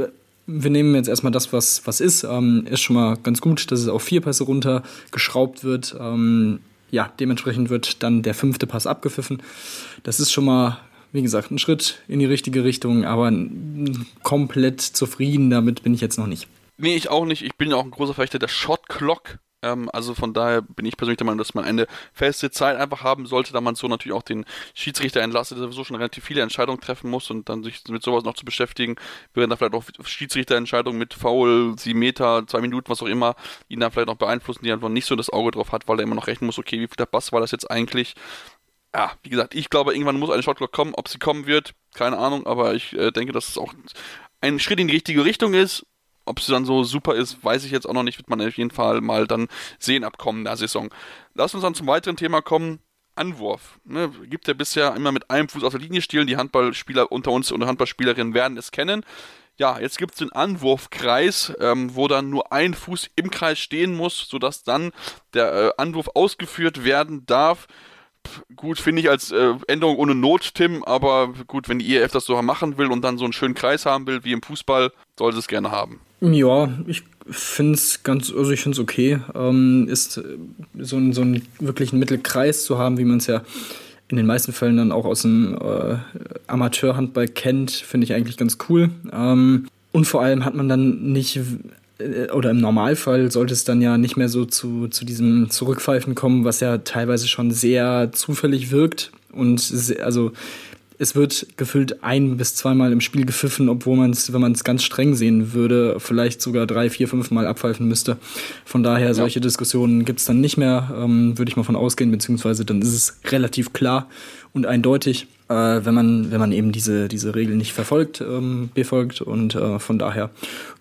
wir nehmen jetzt erstmal das, was, was ist. Ähm, ist schon mal ganz gut, dass es auf vier Pässe runtergeschraubt wird. Ähm, ja, dementsprechend wird dann der fünfte Pass abgepfiffen. Das ist schon mal, wie gesagt, ein Schritt in die richtige Richtung, aber komplett zufrieden damit bin ich jetzt noch nicht. Nee, ich auch nicht. Ich bin ja auch ein großer Verfechter der Shot Clock. Ähm, also von daher bin ich persönlich der Meinung, dass man eine feste Zeit einfach haben sollte, da man so natürlich auch den Schiedsrichter entlastet, der sowieso schon relativ viele Entscheidungen treffen muss und dann sich mit sowas noch zu beschäftigen, während da vielleicht auch Schiedsrichterentscheidungen mit Foul, sieben Meter, zwei Minuten, was auch immer, ihn dann vielleicht noch beeinflussen, die einfach nicht so das Auge drauf hat, weil er immer noch rechnen muss, okay, wie viel der Bass war das jetzt eigentlich? Ja, wie gesagt, ich glaube, irgendwann muss eine Shotclock kommen. Ob sie kommen wird, keine Ahnung, aber ich äh, denke, dass es auch ein Schritt in die richtige Richtung ist ob sie dann so super ist, weiß ich jetzt auch noch nicht. Wird man auf jeden Fall mal dann sehen ab kommender Saison. Lass uns dann zum weiteren Thema kommen. Anwurf. Ne, gibt ja bisher immer mit einem Fuß auf der Linie stehen. Die Handballspieler unter uns und Handballspielerinnen werden es kennen. Ja, jetzt gibt es den Anwurfkreis, ähm, wo dann nur ein Fuß im Kreis stehen muss, sodass dann der äh, Anwurf ausgeführt werden darf gut, finde ich als äh, Änderung ohne Not, Tim, aber gut, wenn die EF das so machen will und dann so einen schönen Kreis haben will, wie im Fußball, soll sie es gerne haben. Ja, ich finde es ganz, also ich finde es okay, ähm, ist äh, so, ein, so einen wirklichen Mittelkreis zu haben, wie man es ja in den meisten Fällen dann auch aus dem äh, Amateurhandball kennt, finde ich eigentlich ganz cool. Ähm, und vor allem hat man dann nicht oder im Normalfall sollte es dann ja nicht mehr so zu, zu diesem Zurückpfeifen kommen, was ja teilweise schon sehr zufällig wirkt. Und sehr, also es wird gefühlt ein bis zweimal im Spiel gepfiffen, obwohl man es, wenn man es ganz streng sehen würde, vielleicht sogar drei, vier, fünf Mal abpfeifen müsste. Von daher, solche ja. Diskussionen gibt es dann nicht mehr, ähm, würde ich mal von ausgehen, beziehungsweise dann ist es relativ klar und eindeutig, äh, wenn man, wenn man eben diese, diese Regeln nicht verfolgt, ähm, befolgt. Und äh, von daher,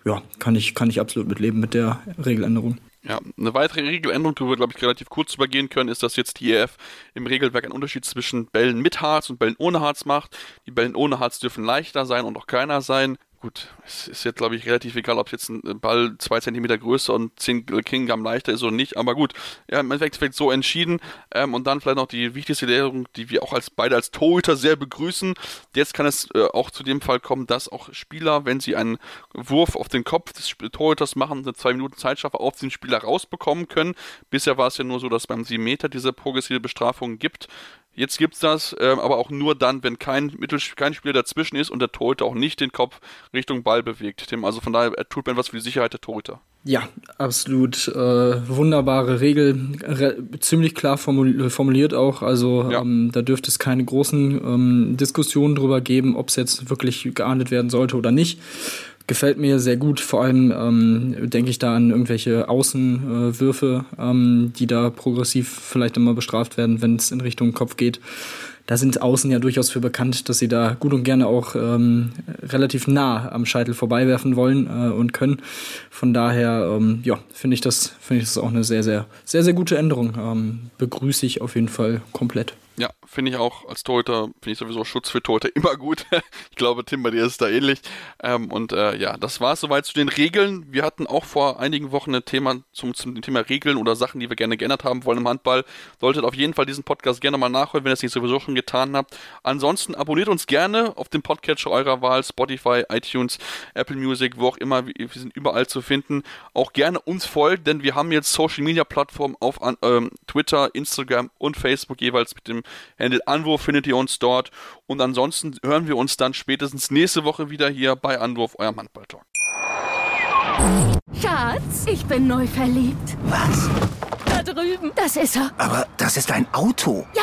ja, kann ich, kann ich absolut mitleben mit der Regeländerung. Ja, eine weitere Regeländerung, die wir, glaube ich, relativ kurz übergehen können, ist, dass jetzt die EF im Regelwerk einen Unterschied zwischen Bällen mit Harz und Bällen ohne Harz macht. Die Bällen ohne Harz dürfen leichter sein und auch kleiner sein gut, es ist jetzt, glaube ich, relativ egal, ob jetzt ein Ball zwei Zentimeter größer und 10 Kilogramm leichter ist oder nicht, aber gut, ja, im Endeffekt so entschieden ähm, und dann vielleicht noch die wichtigste Lehrung, die wir auch als beide als Torhüter sehr begrüßen. Jetzt kann es äh, auch zu dem Fall kommen, dass auch Spieler, wenn sie einen Wurf auf den Kopf des Torhüters machen, eine zwei Minuten Zeitschaffe auf den Spieler rausbekommen können. Bisher war es ja nur so, dass beim 7 Meter diese progressive Bestrafung gibt. Jetzt gibt's das, äh, aber auch nur dann, wenn kein, Mittel, kein Spieler dazwischen ist und der Torhüter auch nicht den Kopf Richtung Ball bewegt. Tim, also von daher tut man was für die Sicherheit der Torhüter. Ja, absolut äh, wunderbare Regel, re ziemlich klar formuliert auch. Also ja. ähm, da dürfte es keine großen ähm, Diskussionen drüber geben, ob es jetzt wirklich geahndet werden sollte oder nicht. Gefällt mir sehr gut. Vor allem ähm, denke ich da an irgendwelche Außenwürfe, äh, ähm, die da progressiv vielleicht immer bestraft werden, wenn es in Richtung Kopf geht da sind Außen ja durchaus für bekannt, dass sie da gut und gerne auch ähm, relativ nah am Scheitel vorbeiwerfen wollen äh, und können. Von daher, ähm, ja, finde ich das, finde ich das auch eine sehr, sehr, sehr, sehr gute Änderung. Ähm, begrüße ich auf jeden Fall komplett. Ja, finde ich auch als Torhüter, finde ich sowieso Schutz für Torhüter immer gut. ich glaube, Tim, bei dir ist es da ähnlich. Ähm, und äh, ja, das war es soweit zu den Regeln. Wir hatten auch vor einigen Wochen ein Thema zum, zum Thema Regeln oder Sachen, die wir gerne geändert haben wollen im Handball. Solltet auf jeden Fall diesen Podcast gerne mal nachholen, wenn ihr es nicht sowieso schon getan habt. Ansonsten abonniert uns gerne auf dem Podcatcher eurer Wahl, Spotify, iTunes, Apple Music, wo auch immer. Wir, sind überall zu finden. Auch gerne uns folgen, denn wir haben jetzt Social Media Plattformen auf ähm, Twitter, Instagram und Facebook jeweils mit dem Handle Anwurf findet ihr uns dort. Und ansonsten hören wir uns dann spätestens nächste Woche wieder hier bei Anwurf, eurem Handballtalk. Schatz, ich bin neu verliebt. Was? Da drüben. Das ist er. Aber das ist ein Auto. Ja,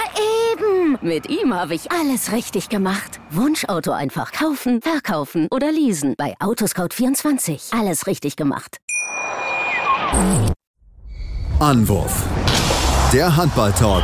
eben. Mit ihm habe ich alles richtig gemacht. Wunschauto einfach kaufen, verkaufen oder leasen. Bei Autoscout24. Alles richtig gemacht. Anwurf. Der Handballtalk